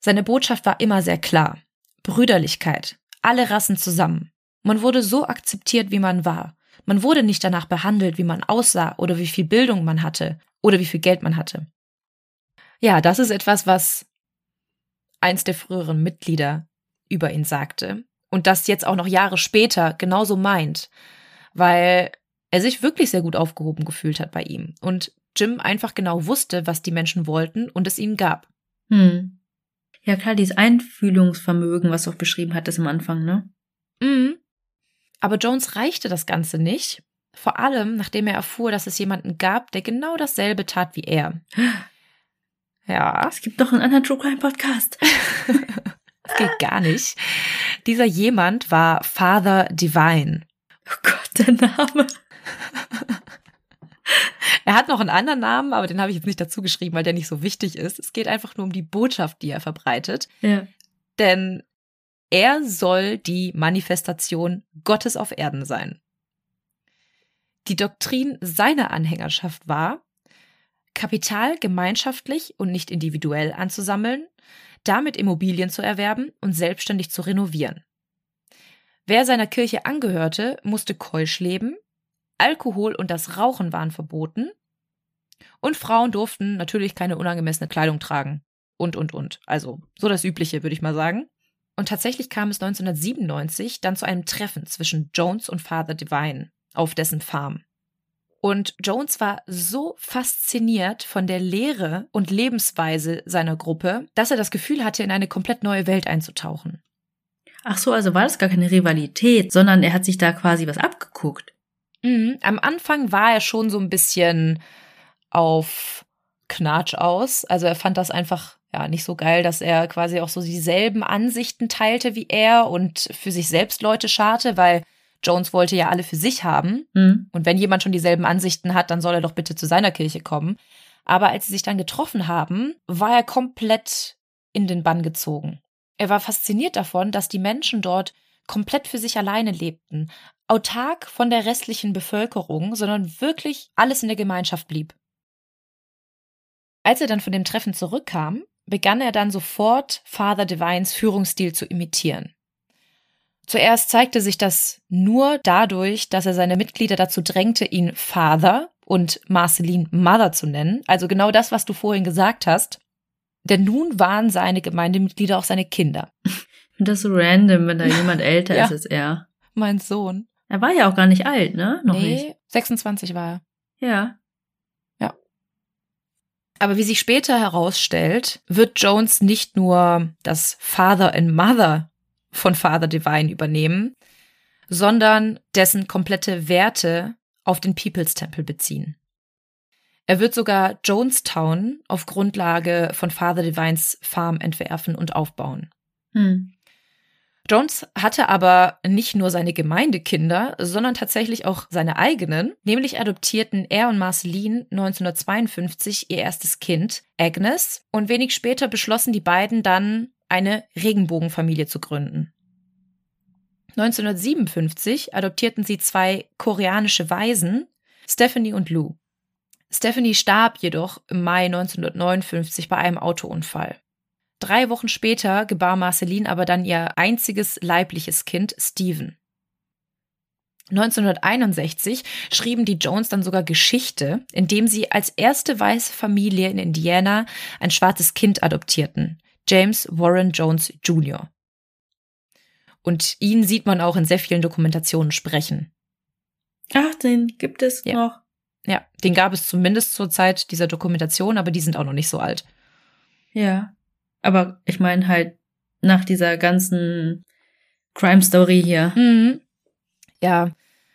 seine Botschaft war immer sehr klar. Brüderlichkeit, alle Rassen zusammen. Man wurde so akzeptiert, wie man war. Man wurde nicht danach behandelt, wie man aussah oder wie viel Bildung man hatte oder wie viel Geld man hatte. Ja, das ist etwas, was eins der früheren Mitglieder über ihn sagte und das jetzt auch noch Jahre später genauso meint, weil er sich wirklich sehr gut aufgehoben gefühlt hat bei ihm und Jim einfach genau wusste, was die Menschen wollten und es ihnen gab. Hm. Ja klar, dieses Einfühlungsvermögen, was du auch beschrieben hattest am Anfang, ne? Mhm. Aber Jones reichte das Ganze nicht, vor allem nachdem er erfuhr, dass es jemanden gab, der genau dasselbe tat wie er. [gasps] Ja. Es gibt doch einen anderen True Crime Podcast. [laughs] das geht gar nicht. Dieser jemand war Father Divine. Oh Gott, der Name. er hat noch einen anderen Namen, aber den habe ich jetzt nicht dazu geschrieben, weil der nicht so wichtig ist. Es geht einfach nur um die Botschaft, die er verbreitet. Ja. Denn er soll die Manifestation Gottes auf Erden sein. Die Doktrin seiner Anhängerschaft war, Kapital gemeinschaftlich und nicht individuell anzusammeln, damit Immobilien zu erwerben und selbstständig zu renovieren. Wer seiner Kirche angehörte, musste keusch leben, Alkohol und das Rauchen waren verboten und Frauen durften natürlich keine unangemessene Kleidung tragen. Und, und, und. Also so das Übliche, würde ich mal sagen. Und tatsächlich kam es 1997 dann zu einem Treffen zwischen Jones und Father Divine auf dessen Farm. Und Jones war so fasziniert von der Lehre und Lebensweise seiner Gruppe, dass er das Gefühl hatte, in eine komplett neue Welt einzutauchen. Ach so, also war das gar keine Rivalität, sondern er hat sich da quasi was abgeguckt. Mhm. Am Anfang war er schon so ein bisschen auf Knatsch aus. Also er fand das einfach, ja nicht so geil, dass er quasi auch so dieselben Ansichten teilte wie er und für sich selbst Leute scharte, weil Jones wollte ja alle für sich haben. Mhm. Und wenn jemand schon dieselben Ansichten hat, dann soll er doch bitte zu seiner Kirche kommen. Aber als sie sich dann getroffen haben, war er komplett in den Bann gezogen. Er war fasziniert davon, dass die Menschen dort komplett für sich alleine lebten, autark von der restlichen Bevölkerung, sondern wirklich alles in der Gemeinschaft blieb. Als er dann von dem Treffen zurückkam, begann er dann sofort Father Divines Führungsstil zu imitieren. Zuerst zeigte sich das nur dadurch, dass er seine Mitglieder dazu drängte, ihn Father und Marceline Mother zu nennen, also genau das, was du vorhin gesagt hast. Denn nun waren seine Gemeindemitglieder auch seine Kinder. Und [laughs] das ist so random, wenn da jemand älter [laughs] Ja. ist als er. Mein Sohn. Er war ja auch gar nicht alt, ne? Noch nee, nicht. 26 war er. Ja. Aber wie sich später herausstellt, wird Jones nicht nur das Father and Mother von Father Divine übernehmen, sondern dessen komplette Werte auf den People's Temple beziehen. Er wird sogar Jonestown auf Grundlage von Father Divines Farm entwerfen und aufbauen. Hm. Jones hatte aber nicht nur seine Gemeindekinder, sondern tatsächlich auch seine eigenen. Nämlich adoptierten er und Marceline 1952 ihr erstes Kind, Agnes, und wenig später beschlossen die beiden dann, eine Regenbogenfamilie zu gründen. 1957 adoptierten sie zwei koreanische Waisen, Stephanie und Lou. Stephanie starb jedoch im Mai 1959 bei einem Autounfall. Drei Wochen später gebar Marceline aber dann ihr einziges leibliches Kind, Stephen. 1961 schrieben die Jones dann sogar Geschichte, indem sie als erste weiße Familie in Indiana ein schwarzes Kind adoptierten, James Warren Jones Jr. Und ihn sieht man auch in sehr vielen Dokumentationen sprechen. Ach, den gibt es Ja. noch. Ja, den gab es zumindest zur Zeit dieser Dokumentation, aber die sind auch noch nicht so alt. Ja. Aber ich meine halt nach dieser ganzen Crime Story hier. Mhm. Ja,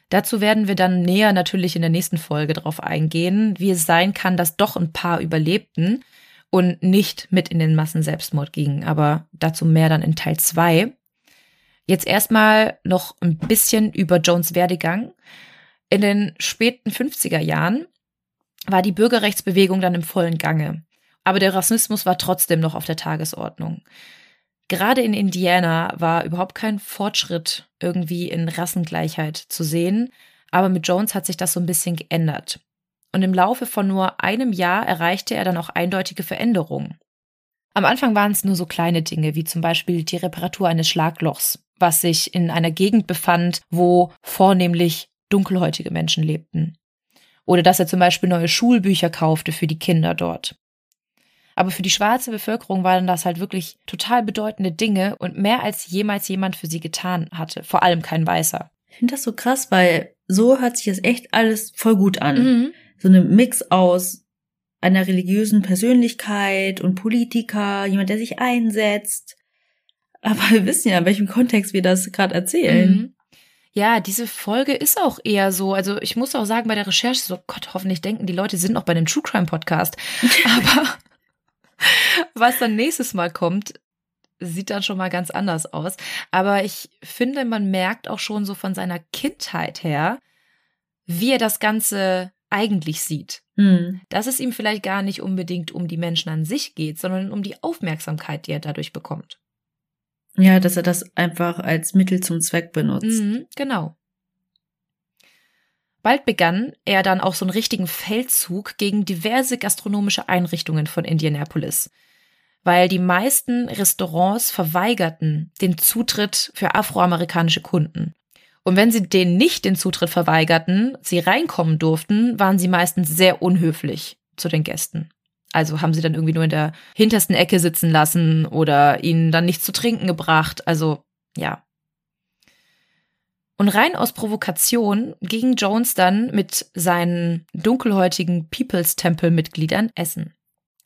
dazu werden wir dann näher natürlich in der nächsten Folge drauf eingehen, wie es sein kann, dass doch ein paar überlebten und nicht mit in den Massenselbstmord gingen. Aber dazu mehr dann in Teil zwei. Jetzt erstmal noch ein bisschen über Jones Werdegang. In den späten 50er Jahren war die Bürgerrechtsbewegung dann im vollen Gange. Aber der Rassismus war trotzdem noch auf der Tagesordnung. Gerade in Indiana war überhaupt kein Fortschritt irgendwie in Rassengleichheit zu sehen, aber mit Jones hat sich das so ein bisschen geändert. Und im Laufe von nur einem Jahr erreichte er dann auch eindeutige Veränderungen. Am Anfang waren es nur so kleine Dinge, wie zum Beispiel die Reparatur eines Schlaglochs, was sich in einer Gegend befand, wo vornehmlich dunkelhäutige Menschen lebten. Oder dass er zum Beispiel neue Schulbücher kaufte für die Kinder dort. Aber für die schwarze Bevölkerung waren das halt wirklich total bedeutende Dinge und mehr als jemals jemand für sie getan hatte. Vor allem kein Weißer. Ich finde das so krass, weil so hört sich das echt alles voll gut an. Mhm. So eine Mix aus einer religiösen Persönlichkeit und Politiker, jemand, der sich einsetzt. Aber wir wissen ja, in welchem Kontext wir das gerade erzählen. Mhm. Ja, diese Folge ist auch eher so. Also ich muss auch sagen, bei der Recherche so, Gott, hoffentlich denken die Leute sind noch bei dem True Crime Podcast. [laughs] Aber was dann nächstes Mal kommt, sieht dann schon mal ganz anders aus. Aber ich finde, man merkt auch schon so von seiner Kindheit her, wie er das Ganze eigentlich sieht. Hm. Dass es ihm vielleicht gar nicht unbedingt um die Menschen an sich geht, sondern um die Aufmerksamkeit, die er dadurch bekommt. Ja, dass er das einfach als Mittel zum Zweck benutzt. Mhm, genau. Bald begann er dann auch so einen richtigen Feldzug gegen diverse gastronomische Einrichtungen von Indianapolis, weil die meisten Restaurants verweigerten den Zutritt für afroamerikanische Kunden. Und wenn sie denen nicht den Zutritt verweigerten, sie reinkommen durften, waren sie meistens sehr unhöflich zu den Gästen. Also haben sie dann irgendwie nur in der hintersten Ecke sitzen lassen oder ihnen dann nichts zu trinken gebracht. Also ja, und rein aus Provokation ging Jones dann mit seinen dunkelhäutigen People's Temple Mitgliedern essen.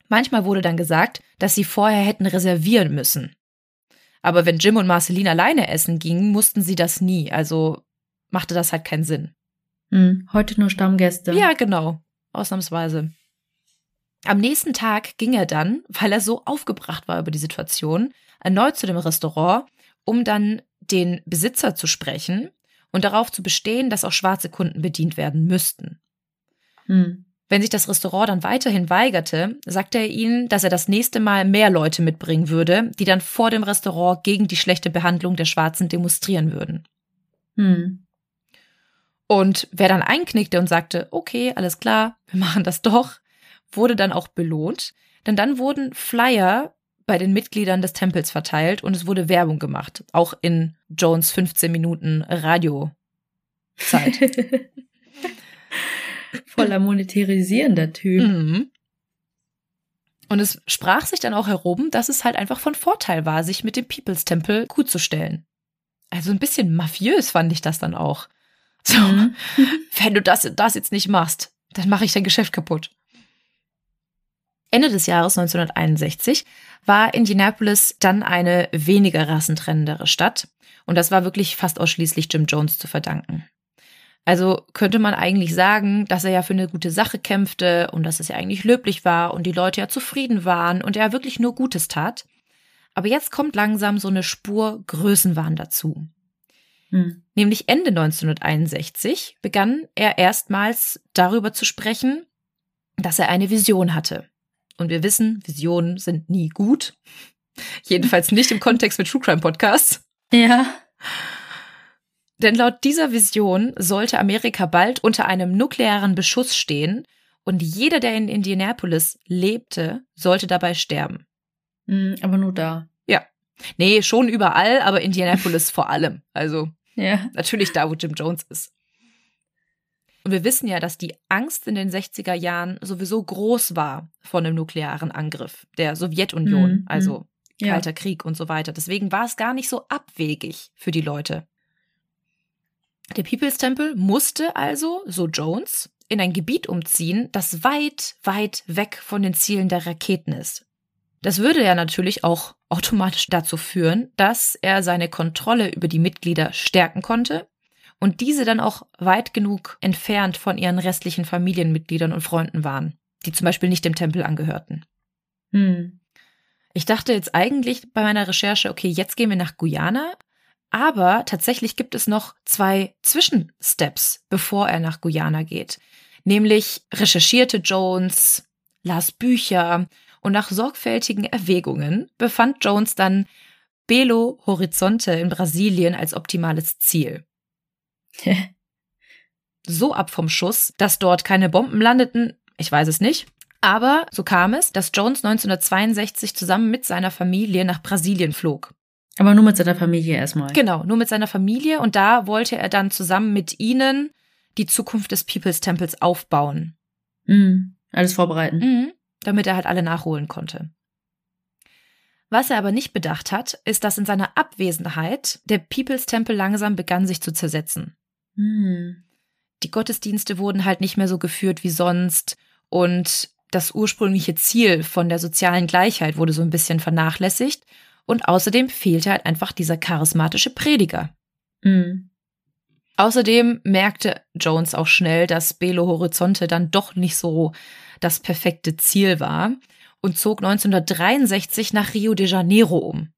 Manchmal wurde dann gesagt, dass sie vorher hätten reservieren müssen. Aber wenn Jim und Marceline alleine essen gingen, mussten sie das nie, also machte das halt keinen Sinn. Hm. Heute nur Stammgäste. Ja, genau, ausnahmsweise. Am nächsten Tag ging er dann, weil er so aufgebracht war über die Situation, erneut zu dem Restaurant, um dann den Besitzer zu sprechen und darauf zu bestehen, dass auch schwarze Kunden bedient werden müssten. Hm. Wenn sich das Restaurant dann weiterhin weigerte, sagte er ihnen, dass er das nächste Mal mehr Leute mitbringen würde, die dann vor dem Restaurant gegen die schlechte Behandlung der Schwarzen demonstrieren würden. Hm. Und wer dann einknickte und sagte, okay, alles klar, wir machen das doch, wurde dann auch belohnt, denn dann wurden Flyer bei den Mitgliedern des Tempels verteilt und es wurde Werbung gemacht, auch in Jones 15 Minuten Radiozeit. [laughs] Voller monetarisierender Typ. Mhm. Und es sprach sich dann auch herum, dass es halt einfach von Vorteil war, sich mit dem People's Tempel gut zu stellen. Also ein bisschen mafiös fand ich das dann auch. So, mhm. [laughs] wenn du das, das jetzt nicht machst, dann mache ich dein Geschäft kaputt. Ende des Jahres 1961 war Indianapolis dann eine weniger rassentrennendere Stadt. Und das war wirklich fast ausschließlich Jim Jones zu verdanken. Also könnte man eigentlich sagen, dass er ja für eine gute Sache kämpfte und dass es ja eigentlich löblich war und die Leute ja zufrieden waren und er wirklich nur Gutes tat. Aber jetzt kommt langsam so eine Spur Größenwahn dazu. Hm. Nämlich Ende 1961 begann er erstmals darüber zu sprechen, dass er eine Vision hatte. Und wir wissen, Visionen sind nie gut. [laughs] Jedenfalls nicht im Kontext mit True Crime Podcasts. Ja. Denn laut dieser Vision sollte Amerika bald unter einem nuklearen Beschuss stehen und jeder, der in Indianapolis lebte, sollte dabei sterben. Mhm, aber nur da. Ja. Nee, schon überall, aber Indianapolis [laughs] vor allem. Also ja. natürlich da, wo Jim Jones ist. Und wir wissen ja, dass die Angst in den 60er Jahren sowieso groß war vor einem nuklearen Angriff der Sowjetunion, mhm. also ja. Kalter Krieg und so weiter. Deswegen war es gar nicht so abwegig für die Leute. Der People's Temple musste also, so Jones, in ein Gebiet umziehen, das weit, weit weg von den Zielen der Raketen ist. Das würde ja natürlich auch automatisch dazu führen, dass er seine Kontrolle über die Mitglieder stärken konnte und diese dann auch weit genug entfernt von ihren restlichen Familienmitgliedern und Freunden waren, die zum Beispiel nicht dem Tempel angehörten. Hm. Ich dachte jetzt eigentlich bei meiner Recherche, okay, jetzt gehen wir nach Guyana, aber tatsächlich gibt es noch zwei Zwischensteps, bevor er nach Guyana geht. Nämlich recherchierte Jones, las Bücher und nach sorgfältigen Erwägungen befand Jones dann Belo Horizonte in Brasilien als optimales Ziel. [laughs] so ab vom Schuss, dass dort keine Bomben landeten, ich weiß es nicht. Aber so kam es, dass Jones 1962 zusammen mit seiner Familie nach Brasilien flog. Aber nur mit seiner Familie erstmal. Genau, nur mit seiner Familie. Und da wollte er dann zusammen mit ihnen die Zukunft des People's Temples aufbauen. Mhm. Alles vorbereiten. Mhm. Damit er halt alle nachholen konnte. Was er aber nicht bedacht hat, ist, dass in seiner Abwesenheit der People's Temple langsam begann sich zu zersetzen. Hm. Die Gottesdienste wurden halt nicht mehr so geführt wie sonst und das ursprüngliche Ziel von der sozialen Gleichheit wurde so ein bisschen vernachlässigt und außerdem fehlte halt einfach dieser charismatische Prediger. Mhm. Außerdem merkte Jones auch schnell, dass Belo Horizonte dann doch nicht so das perfekte Ziel war und zog 1963 nach Rio de Janeiro um.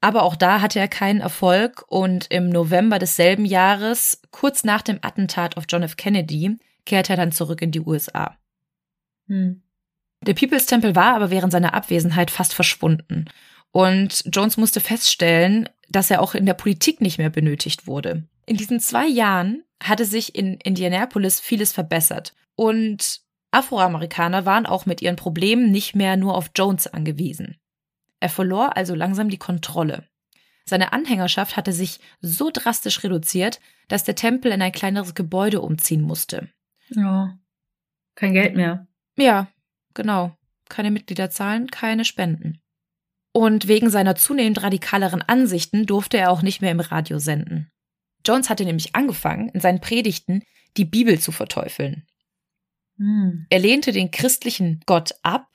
Aber auch da hatte er keinen Erfolg und im November desselben Jahres, kurz nach dem Attentat auf John F. Kennedy, kehrte er dann zurück in die USA. Hm. Der People's Temple war aber während seiner Abwesenheit fast verschwunden. Und Jones musste feststellen, dass er auch in der Politik nicht mehr benötigt wurde. In diesen zwei Jahren hatte sich in Indianapolis vieles verbessert. Und Afroamerikaner waren auch mit ihren Problemen nicht mehr nur auf Jones angewiesen. Er verlor also langsam die Kontrolle. Seine Anhängerschaft hatte sich so drastisch reduziert, dass der Tempel in ein kleineres Gebäude umziehen musste. Ja. Kein Geld mehr. Ja, genau. Keine Mitgliederzahlen, keine Spenden. Und wegen seiner zunehmend radikaleren Ansichten durfte er auch nicht mehr im Radio senden. Jones hatte nämlich angefangen, in seinen Predigten die Bibel zu verteufeln. Hm. Er lehnte den christlichen Gott ab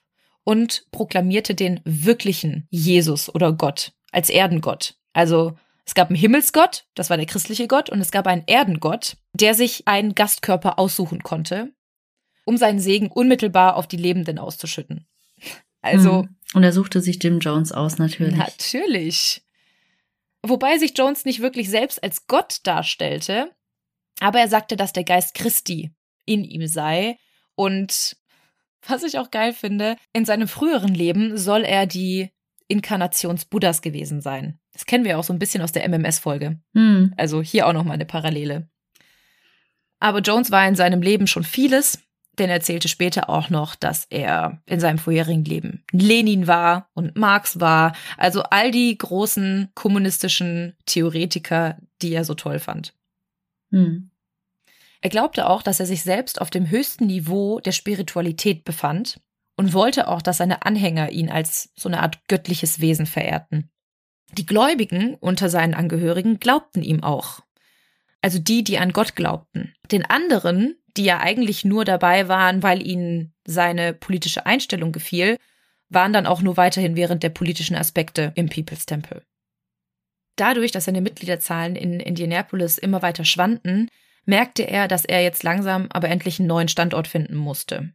und proklamierte den wirklichen Jesus oder Gott als Erdengott. Also es gab einen Himmelsgott, das war der christliche Gott, und es gab einen Erdengott, der sich einen Gastkörper aussuchen konnte. um seinen Segen unmittelbar auf die Lebenden auszuschütten. Also. Hm. Und er suchte sich Jim Jones aus, natürlich. Natürlich. Wobei sich Jones nicht wirklich selbst als Gott darstellte, aber er sagte, dass der Geist Christi in ihm sei. Und was ich auch geil finde, in seinem früheren Leben soll er die Inkarnations Buddhas gewesen sein. Das kennen wir auch so ein bisschen aus der MMS-Folge. Hm. Also hier auch nochmal eine Parallele. Aber Jones war in seinem Leben schon vieles, denn er erzählte später auch noch, dass er in seinem vorherigen Leben Lenin war und Marx war, also all die großen kommunistischen Theoretiker, die er so toll fand. Hm. Er glaubte auch, dass er sich selbst auf dem höchsten Niveau der Spiritualität befand und wollte auch, dass seine Anhänger ihn als so eine Art göttliches Wesen verehrten. Die Gläubigen unter seinen Angehörigen glaubten ihm auch. Also die, die an Gott glaubten. Den anderen, die ja eigentlich nur dabei waren, weil ihnen seine politische Einstellung gefiel, waren dann auch nur weiterhin während der politischen Aspekte im People's Temple. Dadurch, dass seine Mitgliederzahlen in Indianapolis immer weiter schwanden, merkte er, dass er jetzt langsam aber endlich einen neuen Standort finden musste.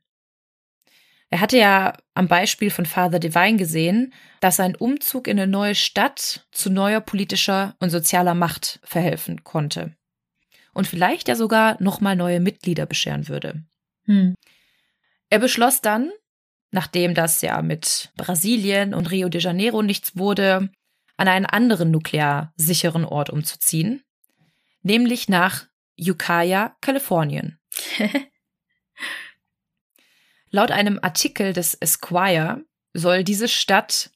Er hatte ja am Beispiel von Father Divine gesehen, dass sein Umzug in eine neue Stadt zu neuer politischer und sozialer Macht verhelfen konnte. Und vielleicht ja sogar nochmal neue Mitglieder bescheren würde. Hm. Er beschloss dann, nachdem das ja mit Brasilien und Rio de Janeiro nichts wurde, an einen anderen nuklear sicheren Ort umzuziehen, nämlich nach Ukiah, Kalifornien. [laughs] Laut einem Artikel des Esquire soll diese Stadt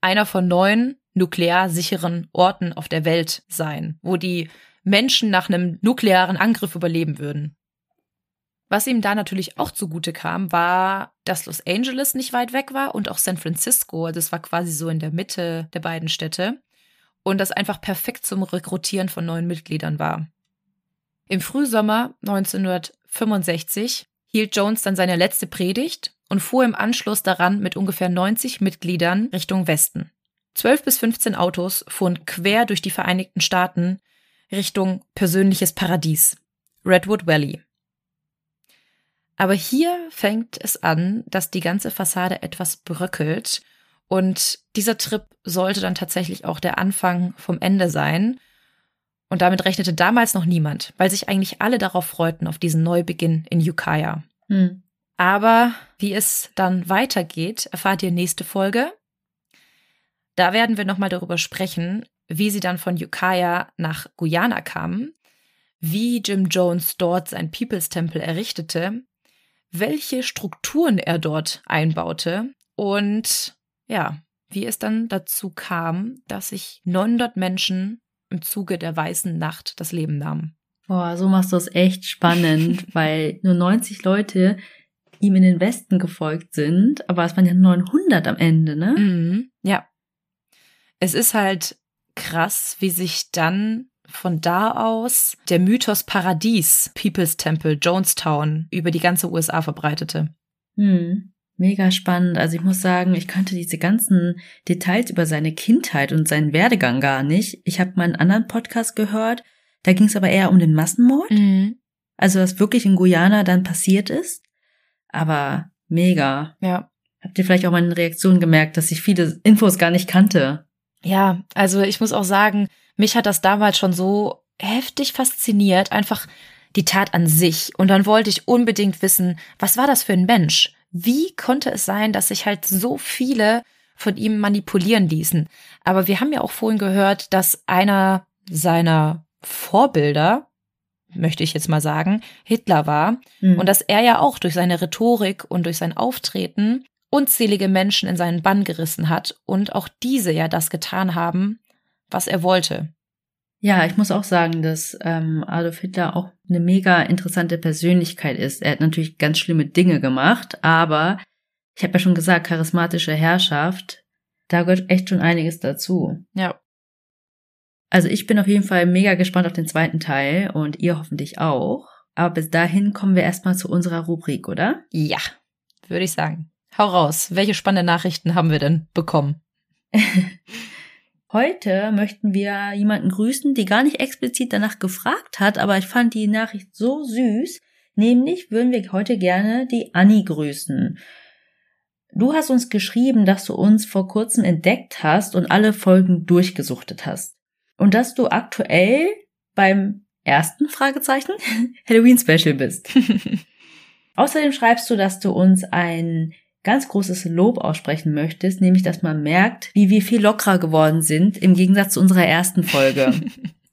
einer von neun nuklear sicheren Orten auf der Welt sein, wo die Menschen nach einem nuklearen Angriff überleben würden. Was ihm da natürlich auch zugute kam, war, dass Los Angeles nicht weit weg war und auch San Francisco. Das war quasi so in der Mitte der beiden Städte. Und das einfach perfekt zum Rekrutieren von neuen Mitgliedern war. Im Frühsommer 1965 hielt Jones dann seine letzte Predigt und fuhr im Anschluss daran mit ungefähr 90 Mitgliedern Richtung Westen. 12 bis 15 Autos fuhren quer durch die Vereinigten Staaten Richtung persönliches Paradies, Redwood Valley. Aber hier fängt es an, dass die ganze Fassade etwas bröckelt und dieser Trip sollte dann tatsächlich auch der Anfang vom Ende sein. Und damit rechnete damals noch niemand, weil sich eigentlich alle darauf freuten, auf diesen Neubeginn in Ukiah. Hm. Aber wie es dann weitergeht, erfahrt ihr nächste Folge. Da werden wir nochmal darüber sprechen, wie sie dann von Ukiah nach Guyana kamen, wie Jim Jones dort sein People's Temple errichtete, welche Strukturen er dort einbaute und ja, wie es dann dazu kam, dass sich 900 Menschen im Zuge der Weißen Nacht das Leben nahmen. Boah, so machst du es echt spannend, [laughs] weil nur 90 Leute ihm in den Westen gefolgt sind, aber es waren ja 900 am Ende, ne? Mhm, ja. Es ist halt krass, wie sich dann von da aus der Mythos Paradies, People's Temple, Jonestown über die ganze USA verbreitete. Hm. Mega spannend. Also ich muss sagen, ich kannte diese ganzen Details über seine Kindheit und seinen Werdegang gar nicht. Ich habe mal einen anderen Podcast gehört, da ging es aber eher um den Massenmord. Mhm. Also was wirklich in Guyana dann passiert ist. Aber mega. Ja. Habt ihr vielleicht auch mal in Reaktionen gemerkt, dass ich viele Infos gar nicht kannte? Ja, also ich muss auch sagen, mich hat das damals schon so heftig fasziniert, einfach die Tat an sich. Und dann wollte ich unbedingt wissen, was war das für ein Mensch? Wie konnte es sein, dass sich halt so viele von ihm manipulieren ließen? Aber wir haben ja auch vorhin gehört, dass einer seiner Vorbilder, möchte ich jetzt mal sagen, Hitler war Mhm. und dass er ja auch durch seine Rhetorik und durch sein Auftreten unzählige Menschen in seinen Bann gerissen hat und auch diese ja das getan haben, was er wollte. Ja, ich muss auch sagen, dass ähm, Adolf Hitler auch eine mega interessante Persönlichkeit ist. Er hat natürlich ganz schlimme Dinge gemacht, aber ich habe ja schon gesagt, charismatische Herrschaft, da gehört echt schon einiges dazu. Ja. Also ich bin auf jeden Fall mega gespannt auf den zweiten Teil und ihr hoffentlich auch. Aber bis dahin kommen wir erstmal zu unserer Rubrik, oder? Ja, würde ich sagen. Hau raus. Welche spannende Nachrichten haben wir denn bekommen? [laughs] Heute möchten wir jemanden grüßen, die gar nicht explizit danach gefragt hat, aber ich fand die Nachricht so süß. Nämlich würden wir heute gerne die Anni grüßen. Du hast uns geschrieben, dass du uns vor kurzem entdeckt hast und alle Folgen durchgesuchtet hast. Und dass du aktuell beim ersten Fragezeichen [laughs] Halloween Special bist. [laughs] Außerdem schreibst du, dass du uns ein ganz großes Lob aussprechen möchtest, nämlich dass man merkt, wie wir viel lockerer geworden sind im Gegensatz zu unserer ersten Folge.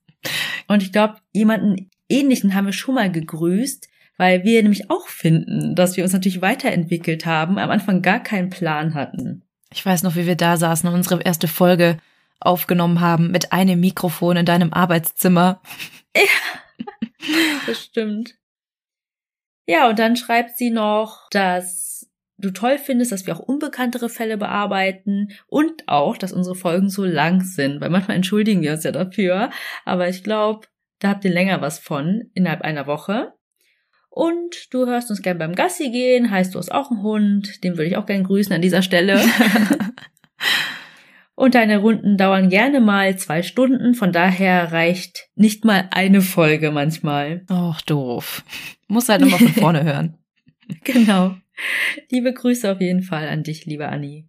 [laughs] Und ich glaube, jemanden ähnlichen haben wir schon mal gegrüßt, weil wir nämlich auch finden, dass wir uns natürlich weiterentwickelt haben, am Anfang gar keinen Plan hatten. Ich weiß noch, wie wir da saßen und unsere erste Folge aufgenommen haben mit einem Mikrofon in deinem Arbeitszimmer. Ja, [laughs] das stimmt. Ja, und dann schreibt sie noch, dass du toll findest, dass wir auch unbekanntere Fälle bearbeiten und auch, dass unsere Folgen so lang sind, weil manchmal entschuldigen wir uns ja dafür. Aber ich glaube, da habt ihr länger was von innerhalb einer Woche. Und du hörst uns gern beim Gassi gehen, heißt du hast auch einen Hund, den würde ich auch gern grüßen an dieser Stelle. [laughs] Und deine Runden dauern gerne mal zwei Stunden, von daher reicht nicht mal eine Folge manchmal. Och, doof. Muss halt nochmal von vorne hören. [laughs] Genau. Liebe Grüße auf jeden Fall an dich, liebe Anni.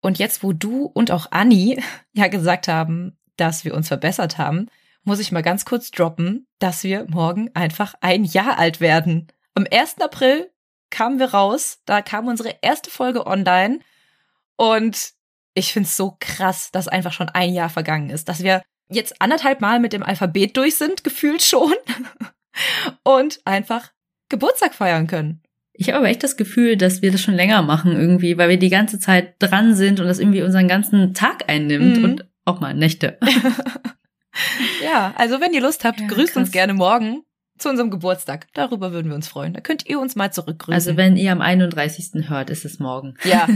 Und jetzt, wo du und auch Anni [laughs] ja gesagt haben, dass wir uns verbessert haben, muss ich mal ganz kurz droppen, dass wir morgen einfach ein Jahr alt werden. Am 1. April kamen wir raus, da kam unsere erste Folge online und ich find's so krass, dass einfach schon ein Jahr vergangen ist, dass wir jetzt anderthalb Mal mit dem Alphabet durch sind, gefühlt schon, [laughs] und einfach Geburtstag feiern können. Ich habe aber echt das Gefühl, dass wir das schon länger machen irgendwie, weil wir die ganze Zeit dran sind und das irgendwie unseren ganzen Tag einnimmt mhm. und auch mal Nächte. [laughs] [laughs] Ja, also wenn ihr Lust habt, ja, grüßt krass. uns gerne morgen zu unserem Geburtstag. Darüber würden wir uns freuen. Da könnt ihr uns mal zurückgrüßen. Also wenn ihr am 31. hört, ist es morgen. Ja.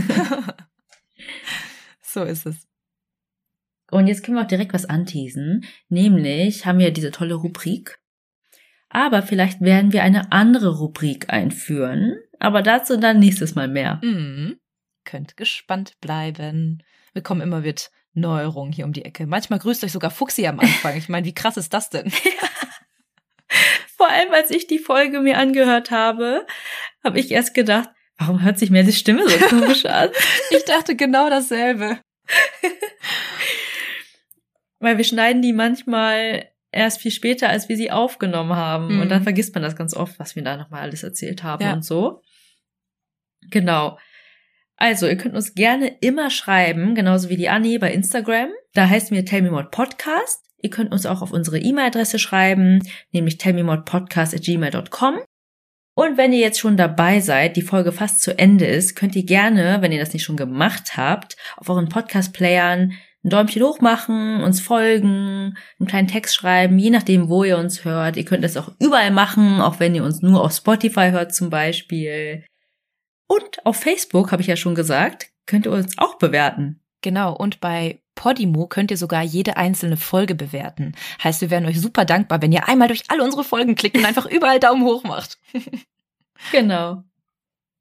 [laughs] so ist es. Und jetzt können wir auch direkt was anteasen. Nämlich haben wir diese tolle Rubrik. Aber vielleicht werden wir eine andere Rubrik einführen. Aber dazu dann nächstes Mal mehr. Mhm. Könnt gespannt bleiben. Wir kommen immer mit Neuerung hier um die Ecke. Manchmal grüßt euch sogar Fuchsi am Anfang. Ich meine, wie krass ist das denn? [laughs] Vor allem, als ich die Folge mir angehört habe, habe ich erst gedacht, warum hört sich mir die Stimme so komisch an? [laughs] ich dachte genau dasselbe. [laughs] Weil wir schneiden die manchmal erst viel später, als wir sie aufgenommen haben. Mhm. Und dann mhm. vergisst man das ganz oft, was wir da nochmal alles erzählt haben ja. und so. Genau. Also, ihr könnt uns gerne immer schreiben, genauso wie die Annie bei Instagram. Da heißt mir Tell Me More Podcast. Ihr könnt uns auch auf unsere E-Mail-Adresse schreiben, nämlich tellmemodpodcast.gmail.com. Und wenn ihr jetzt schon dabei seid, die Folge fast zu Ende ist, könnt ihr gerne, wenn ihr das nicht schon gemacht habt, auf euren Podcast-Playern ein Däumchen hoch machen, uns folgen, einen kleinen Text schreiben, je nachdem, wo ihr uns hört. Ihr könnt das auch überall machen, auch wenn ihr uns nur auf Spotify hört zum Beispiel. Und auf Facebook, habe ich ja schon gesagt, könnt ihr uns auch bewerten. Genau, und bei Podimo könnt ihr sogar jede einzelne Folge bewerten. Heißt, wir wären euch super dankbar, wenn ihr einmal durch alle unsere Folgen klickt und einfach überall Daumen hoch macht. [laughs] genau.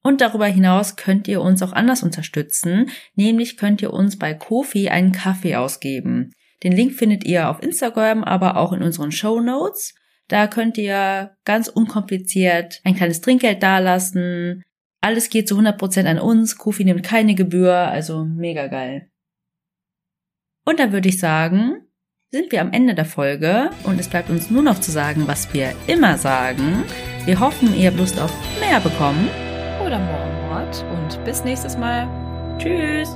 Und darüber hinaus könnt ihr uns auch anders unterstützen, nämlich könnt ihr uns bei Kofi einen Kaffee ausgeben. Den Link findet ihr auf Instagram, aber auch in unseren Show Notes. Da könnt ihr ganz unkompliziert ein kleines Trinkgeld dalassen, alles geht zu 100% an uns. Kofi nimmt keine Gebühr, also mega geil. Und dann würde ich sagen, sind wir am Ende der Folge und es bleibt uns nur noch zu sagen, was wir immer sagen. Wir hoffen, ihr habt Lust auf mehr bekommen. Oder Mord. Und bis nächstes Mal. Tschüss.